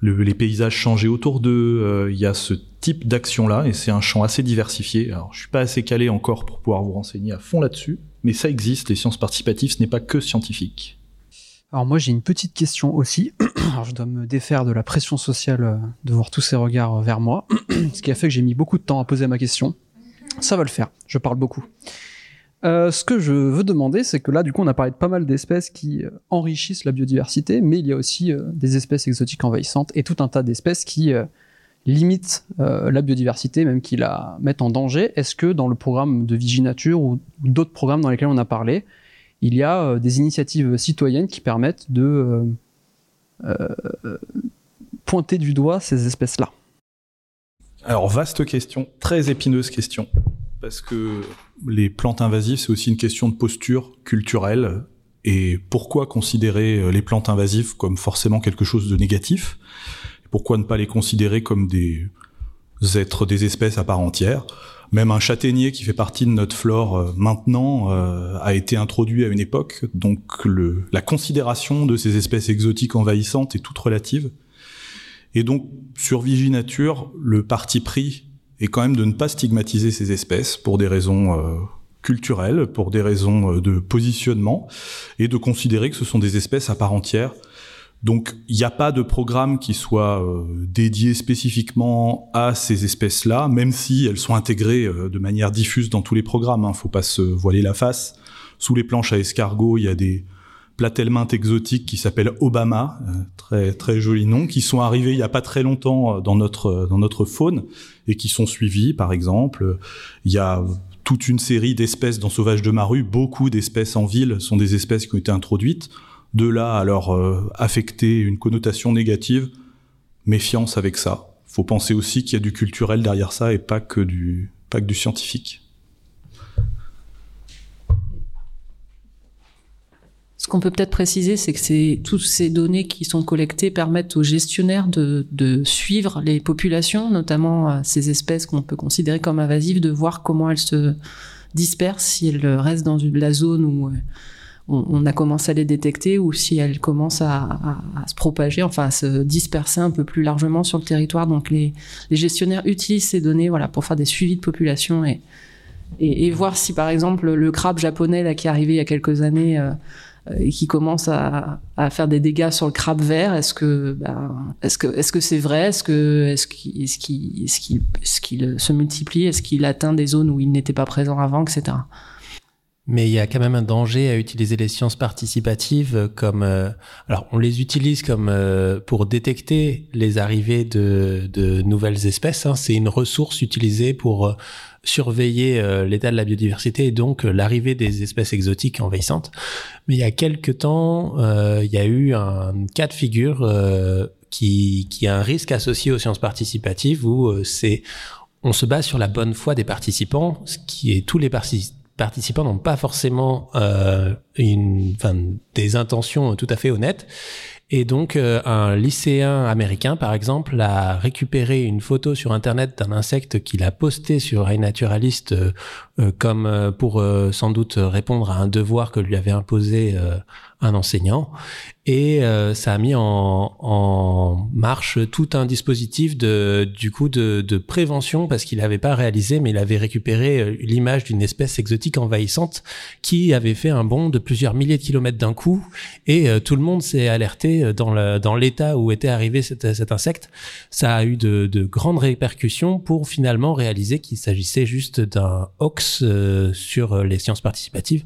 le, les paysages changer autour d'eux. Euh, il y a ce type d'action-là et c'est un champ assez diversifié. Alors, je suis pas assez calé encore pour pouvoir vous renseigner à fond là-dessus, mais ça existe. Les sciences participatives, ce n'est pas que scientifique. Alors moi j'ai une petite question aussi. [clears throat] Alors je dois me défaire de la pression sociale euh, de voir tous ces regards vers moi, [clears throat] ce qui a fait que j'ai mis beaucoup de temps à poser ma question. Ça va le faire, je parle beaucoup. Euh, ce que je veux demander, c'est que là, du coup, on a parlé de pas mal d'espèces qui euh, enrichissent la biodiversité, mais il y a aussi euh, des espèces exotiques envahissantes et tout un tas d'espèces qui limitent la biodiversité, même qui la mettent en danger. Est-ce que dans le programme de Viginature ou d'autres programmes dans lesquels on a parlé, il y a des initiatives citoyennes qui permettent de pointer du doigt ces espèces-là? Alors, vaste question, très épineuse question, parce que les plantes invasives, c'est aussi une question de posture culturelle. Et pourquoi considérer euh, les plantes invasives comme forcément quelque chose de négatif? Pourquoi ne pas les considérer comme des êtres, des espèces à part entière? Même un châtaignier qui fait partie de notre flore euh, maintenant euh, a été introduit à une époque, donc la considération de ces espèces exotiques envahissantes est toute relative. Et donc, sur Viginature, le parti pris et quand même de ne pas stigmatiser ces espèces pour des raisons euh, culturelles, pour des raisons euh, de positionnement, et de considérer que ce sont des espèces à part entière. Donc il n'y a pas de programme qui soit euh, dédié spécifiquement à ces espèces-là, même si elles sont intégrées de manière diffuse dans tous les programmes. Hein, faut pas se voiler la face. Sous les planches à escargot, il y a des platelmintes exotiques qui s'appellent Obama, euh, très très joli nom, qui sont arrivés il y a pas très longtemps euh, dans notre euh, dans notre faune et qui sont suivis. Par exemple, il y a toute une série d'espèces dans Sauvage de Maru. Beaucoup d'espèces en ville sont des espèces qui ont été introduites. De là à leur affecter une connotation négative, méfiance avec ça. Faut penser aussi qu'il y a du culturel derrière ça et pas que du pas que du scientifique. Ce qu'on peut peut-être préciser, c'est que toutes ces données qui sont collectées permettent aux gestionnaires de, suivre les populations, notamment euh, ces espèces qu'on peut considérer comme invasives, de voir comment elles se dispersent, si elles restent dans la zone où euh, on, a commencé à les détecter ou si elles commencent à, se propager, enfin à se disperser un peu plus largement sur le territoire. Donc les, gestionnaires utilisent ces données voilà, pour faire des suivis de population et, voir si par exemple le crabe japonais là, qui est arrivé il y a quelques années euh, et qui commence à, faire des dégâts sur le crabe vert. Est-ce que, ben, est-ce que, est-ce que c'est vrai? Est-ce que, est-ce qu'il, est-ce qu'il, est-ce qu'il, qu'il se multiplie? Est-ce qu'il atteint des zones où il n'était pas présent avant, etc. Mais il y a quand même un danger à utiliser les sciences participatives comme, euh, alors on les utilise comme euh, pour détecter les arrivées de, nouvelles espèces. Hein. C'est une ressource utilisée pour euh, surveiller euh, l'état de la biodiversité et donc euh, l'arrivée des espèces exotiques envahissantes. Mais il y a quelques temps, euh, il y a eu un cas de figure qui, qui a un risque associé aux sciences participatives où c'est on se base sur la bonne foi des participants, ce qui est tous les participants participants n'ont pas forcément euh, une, des intentions tout à fait honnêtes. Et donc, euh, un lycéen américain, par exemple, a récupéré une photo sur Internet d'un insecte qu'il a posté sur iNaturalist euh, euh, comme pour sans doute répondre à un devoir que lui avait imposé un enseignant. Et ça a mis en, en, marche tout un dispositif de, du coup, de, de prévention parce qu'il n'avait pas réalisé, mais il avait récupéré l'image d'une espèce exotique envahissante qui avait fait un bond de plusieurs milliers de kilomètres d'un coup. Et tout le monde s'est alerté dans le, dans l'état où était arrivé cet, cet insecte. Ça a eu de, de grandes répercussions pour finalement réaliser qu'il s'agissait juste d'un hoax euh, sur les sciences participatives.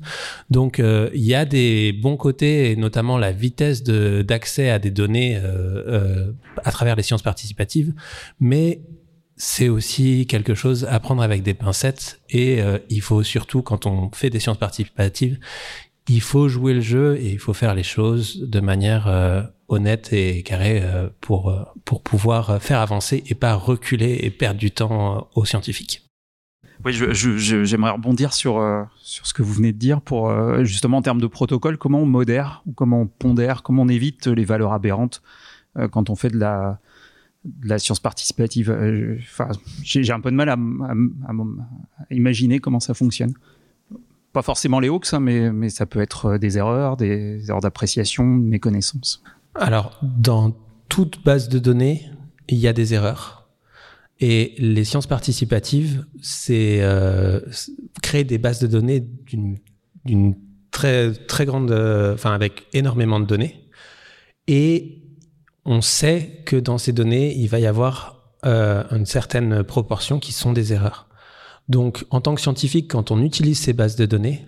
Donc, euh, il y a des bons côtés et notamment la vitesse d'accès à des données euh, euh, à travers les sciences participatives, mais c'est aussi quelque chose à prendre avec des pincettes et euh, il faut surtout, quand on fait des sciences participatives, il faut jouer le jeu et il faut faire les choses de manière honnête et carrée pour, pour pouvoir faire avancer et pas reculer et perdre du temps aux scientifiques. Oui, j'aimerais je, je, rebondir sur, sur ce que vous venez de dire pour justement en termes de protocole, comment on modère ou comment on pondère, comment on évite les valeurs aberrantes quand on fait de la, de la science participative. Enfin, j'ai un peu de mal à, à, à imaginer comment ça fonctionne pas forcément les hawks, hein, mais, mais ça peut être euh, des erreurs, des erreurs d'appréciation, méconnaissance. Alors, dans toute base de données, il y a des erreurs. Et les sciences participatives, c'est euh, créer des bases de données d'une très très grande, euh, enfin avec énormément de données. Et on sait que dans ces données, il va y avoir euh, une certaine proportion qui sont des erreurs. Donc, en tant que scientifique, quand on utilise ces bases de données,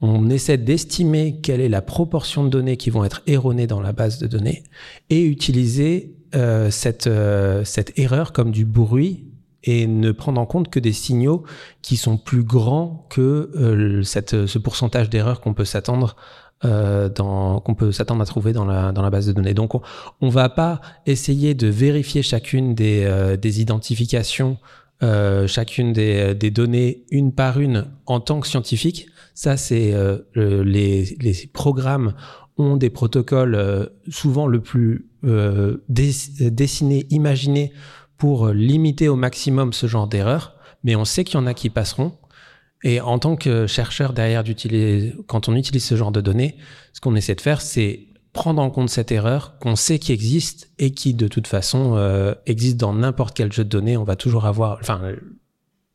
on essaie d'estimer quelle est la proportion de données qui vont être erronées dans la base de données et utiliser euh, cette, euh, cette erreur comme du bruit et ne prendre en compte que des signaux qui sont plus grands que euh, cette, ce pourcentage d'erreurs qu'on peut s'attendre qu'on peut s'attendre à trouver dans la, dans la base de données. Donc on, on va pas essayer de vérifier chacune des, des identifications chacune des, des, données une par une en tant que scientifique. Ça, c'est les, les, programmes ont des protocoles euh, souvent le plus euh, dessinés, imaginés pour limiter au maximum ce genre d'erreurs. Mais on sait qu'il y en a qui passeront. Et en tant que chercheur derrière quand on utilise ce genre de données, ce qu'on essaie de faire, c'est prendre en compte cette erreur qu'on sait qui existe et qui de toute façon euh, existe dans n'importe quel jeu de données. On va toujours avoir, enfin,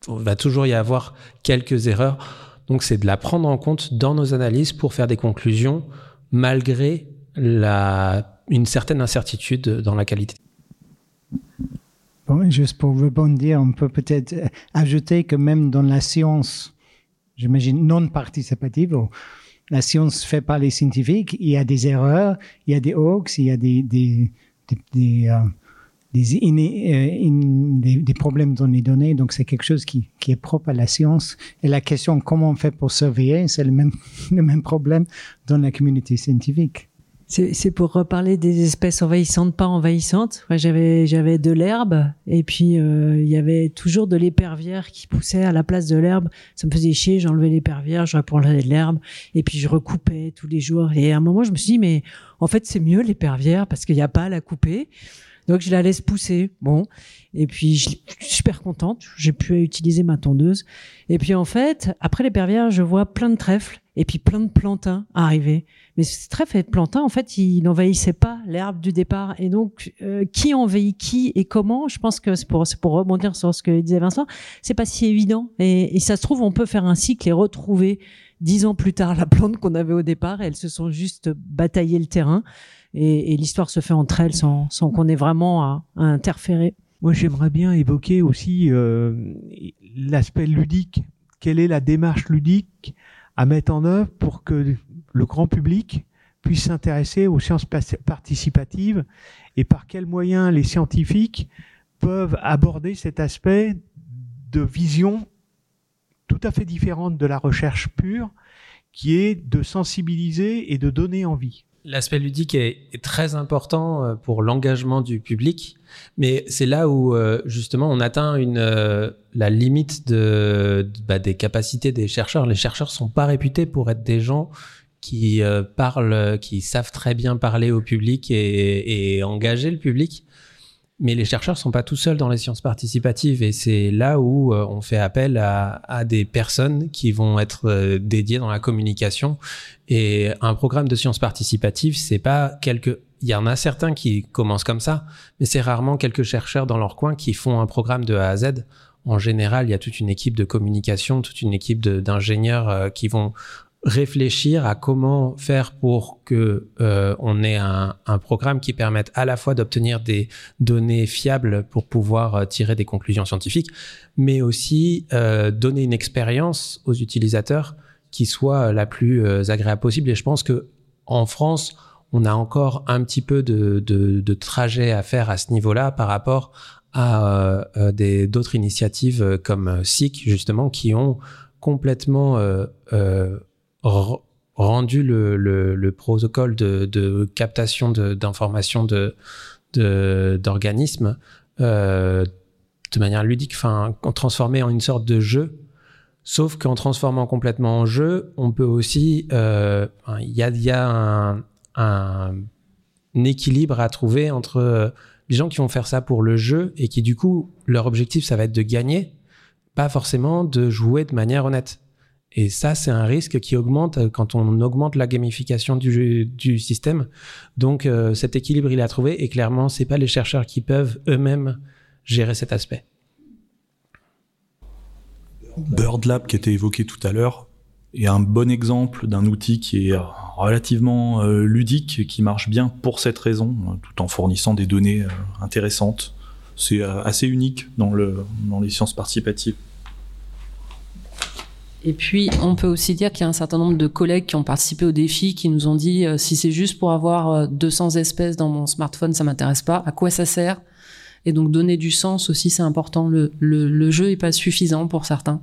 on va toujours y avoir quelques erreurs. Donc c'est de la prendre en compte dans nos analyses pour faire des conclusions malgré la, une certaine incertitude dans la qualité. Bon, juste pour rebondir, on peut peut-être ajouter que même dans la science, j'imagine non participative, la science fait par les scientifiques, il y a des erreurs, il y a des hoax, il y a des, des, euh, des, in, des, problèmes dans les données. Donc, c'est quelque chose qui, qui, est propre à la science. Et la question comment on fait pour surveiller, c'est le même, [laughs] le même problème dans la communauté scientifique. C'est pour reparler des espèces envahissantes, pas envahissantes. J'avais j'avais de l'herbe et puis euh, il y avait toujours de l'épervière qui poussait à la place de l'herbe. Ça me faisait chier. J'enlevais l'épervière, je répondais de l'herbe et puis je recoupais tous les jours. Et à un moment, je me suis dit mais en fait c'est mieux l'épervière parce qu'il n'y a pas à la couper. Donc je la laisse pousser. Bon. Et puis je suis super contente. J'ai pu utiliser ma tondeuse. Et puis en fait, après l'épervière, je vois plein de trèfles et puis plein de plantains arriver. Mais ce trèfle et plantain, en fait, il n'envahissait pas l'herbe du départ. Et donc, euh, qui envahit qui et comment Je pense que c'est pour, pour rebondir sur ce que disait Vincent, c'est pas si évident. Et, et, ça se trouve, on peut faire un cycle et retrouver dix ans plus tard la plante qu'on avait au départ. Et elles se sont juste bataillées le terrain. Et, l'histoire se fait entre elles sans, qu'on ait vraiment à, à, interférer. Moi, j'aimerais bien évoquer aussi euh, l'aspect ludique. Quelle est la démarche ludique à mettre en œuvre pour que le grand public puisse s'intéresser aux sciences participatives et par quels moyens les scientifiques peuvent aborder cet aspect de vision tout à fait différente de la recherche pure, qui est de sensibiliser et de donner envie. L'aspect ludique est, très important euh, pour l'engagement du public, mais c'est là où euh, justement on atteint une, euh, la limite de, bah, des capacités des chercheurs. Les chercheurs sont pas réputés pour être des gens qui parlent, qui savent très bien parler au public et, et engager le public. Mais les chercheurs sont pas tout seuls dans les sciences participatives et c'est là où euh, on fait appel à, à, des personnes qui vont être euh, dédiées dans la communication. Et un programme de sciences participatives, c'est pas quelques il y en a certains qui commencent comme ça, mais c'est rarement quelques chercheurs dans leur coin qui font un programme de A à Z. En général, il y a toute une équipe de communication, toute une équipe d'ingénieurs euh, qui vont réfléchir à comment faire pour que euh, on ait un, un, programme qui permette à la fois d'obtenir des données fiables pour pouvoir euh, tirer des conclusions scientifiques, mais aussi euh, donner une expérience aux utilisateurs qui soit la plus euh, agréable possible. Et je pense que en France, on a encore un petit peu de, de, de trajet à faire à ce niveau-là par rapport à euh, des d'autres initiatives comme SIC justement qui ont complètement rendu le, le, le protocole de, captation d'informations d'organismes euh, de manière ludique, enfin, transformé en une sorte de jeu. Sauf qu'en transformant complètement en jeu, on peut aussi, euh, il y a, un, équilibre à trouver entre euh, les gens qui vont faire ça pour le jeu et qui du coup leur objectif ça va être de gagner, pas forcément de jouer de manière honnête. Et ça, c'est un risque qui augmente euh, quand on augmente la gamification du, système. Donc, euh, cet équilibre, il à trouver. Et clairement, c'est pas les chercheurs qui peuvent eux-mêmes gérer cet aspect. BirdLab, qui était évoqué tout à l'heure, est un bon exemple d'un outil qui est relativement euh, ludique, qui marche bien pour cette raison, tout en fournissant des données intéressantes. C'est assez unique dans les sciences participatives. Et puis, on peut aussi dire qu'il y a un certain nombre de collègues qui ont participé au défi, qui nous ont dit euh, si c'est juste pour avoir 200 euh, espèces dans mon smartphone, ça m'intéresse pas. À quoi ça sert? Et donc, donner du sens aussi, c'est important. Le, le, le, jeu est pas suffisant pour certains.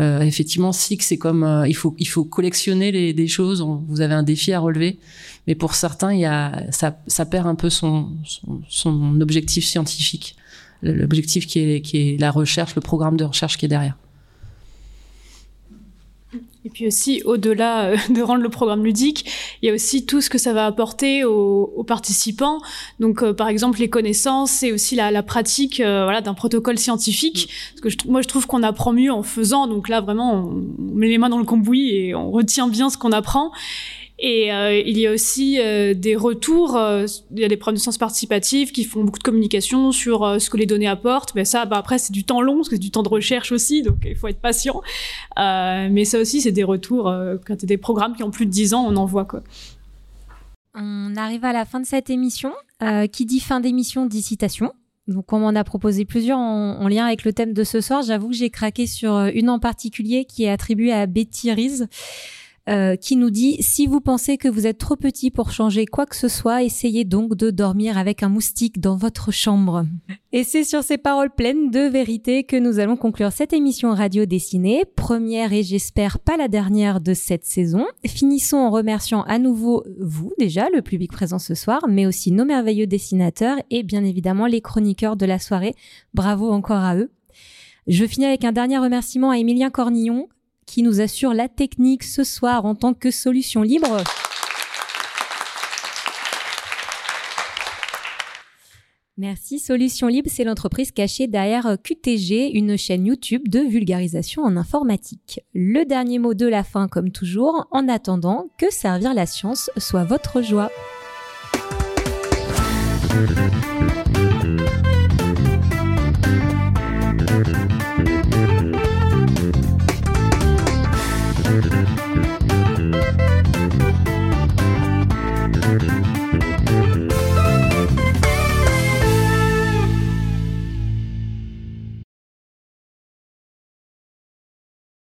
Euh, effectivement, SIC, c'est comme euh, il faut il faut collectionner les, des choses. vous avez un défi à relever, mais pour certains, il y a ça, ça perd un peu son, son, son objectif scientifique, l'objectif qui est qui est la recherche, le programme de recherche qui est derrière. Et puis aussi, au-delà euh, [laughs] de rendre le programme ludique, il y a aussi tout ce que ça va apporter aux, aux participants. Donc, euh, par exemple, les connaissances et aussi la, la pratique euh, voilà, d'un protocole scientifique. Parce que je, moi, je trouve qu'on apprend mieux en faisant. Donc là, vraiment, on, on met les mains dans le cambouis et on retient bien ce qu'on apprend. Et euh, il y a aussi euh, des retours, euh, il y a des programmes de sciences participatives qui font beaucoup de communication sur ce que les données apportent. Mais ça, bah, après, c'est du temps long, parce que c'est du temps de recherche aussi, donc il faut être patient. mais ça aussi, c'est des retours, quand il y a des programmes qui ont plus de 10 ans, on en voit quoi. On arrive à la fin de cette émission. qui dit fin d'émission dit citation. Donc on m'en a proposé plusieurs en, en, lien avec le thème de ce soir. J'avoue que j'ai craqué sur une en particulier qui est attribuée à Betty Rees. Euh, qui nous dit si vous pensez que vous êtes trop petit pour changer quoi que ce soit, essayez donc de dormir avec un moustique dans votre chambre. Et c'est sur ces paroles pleines de vérité que nous allons conclure cette émission radio dessinée, première et j'espère pas la dernière de cette saison. Finissons en remerciant à nouveau vous déjà, le public présent ce soir, mais aussi nos merveilleux dessinateurs et bien évidemment les chroniqueurs de la soirée. Bravo encore à eux. Je finis avec un dernier remerciement à Emilien Cornillon, qui nous assure la technique ce soir en tant que solution libre. Merci. Solution Libre, c'est l'entreprise cachée derrière QTG, une chaîne YouTube de vulgarisation en informatique. Le dernier mot de la fin, comme toujours, en attendant que servir la science soit votre joie.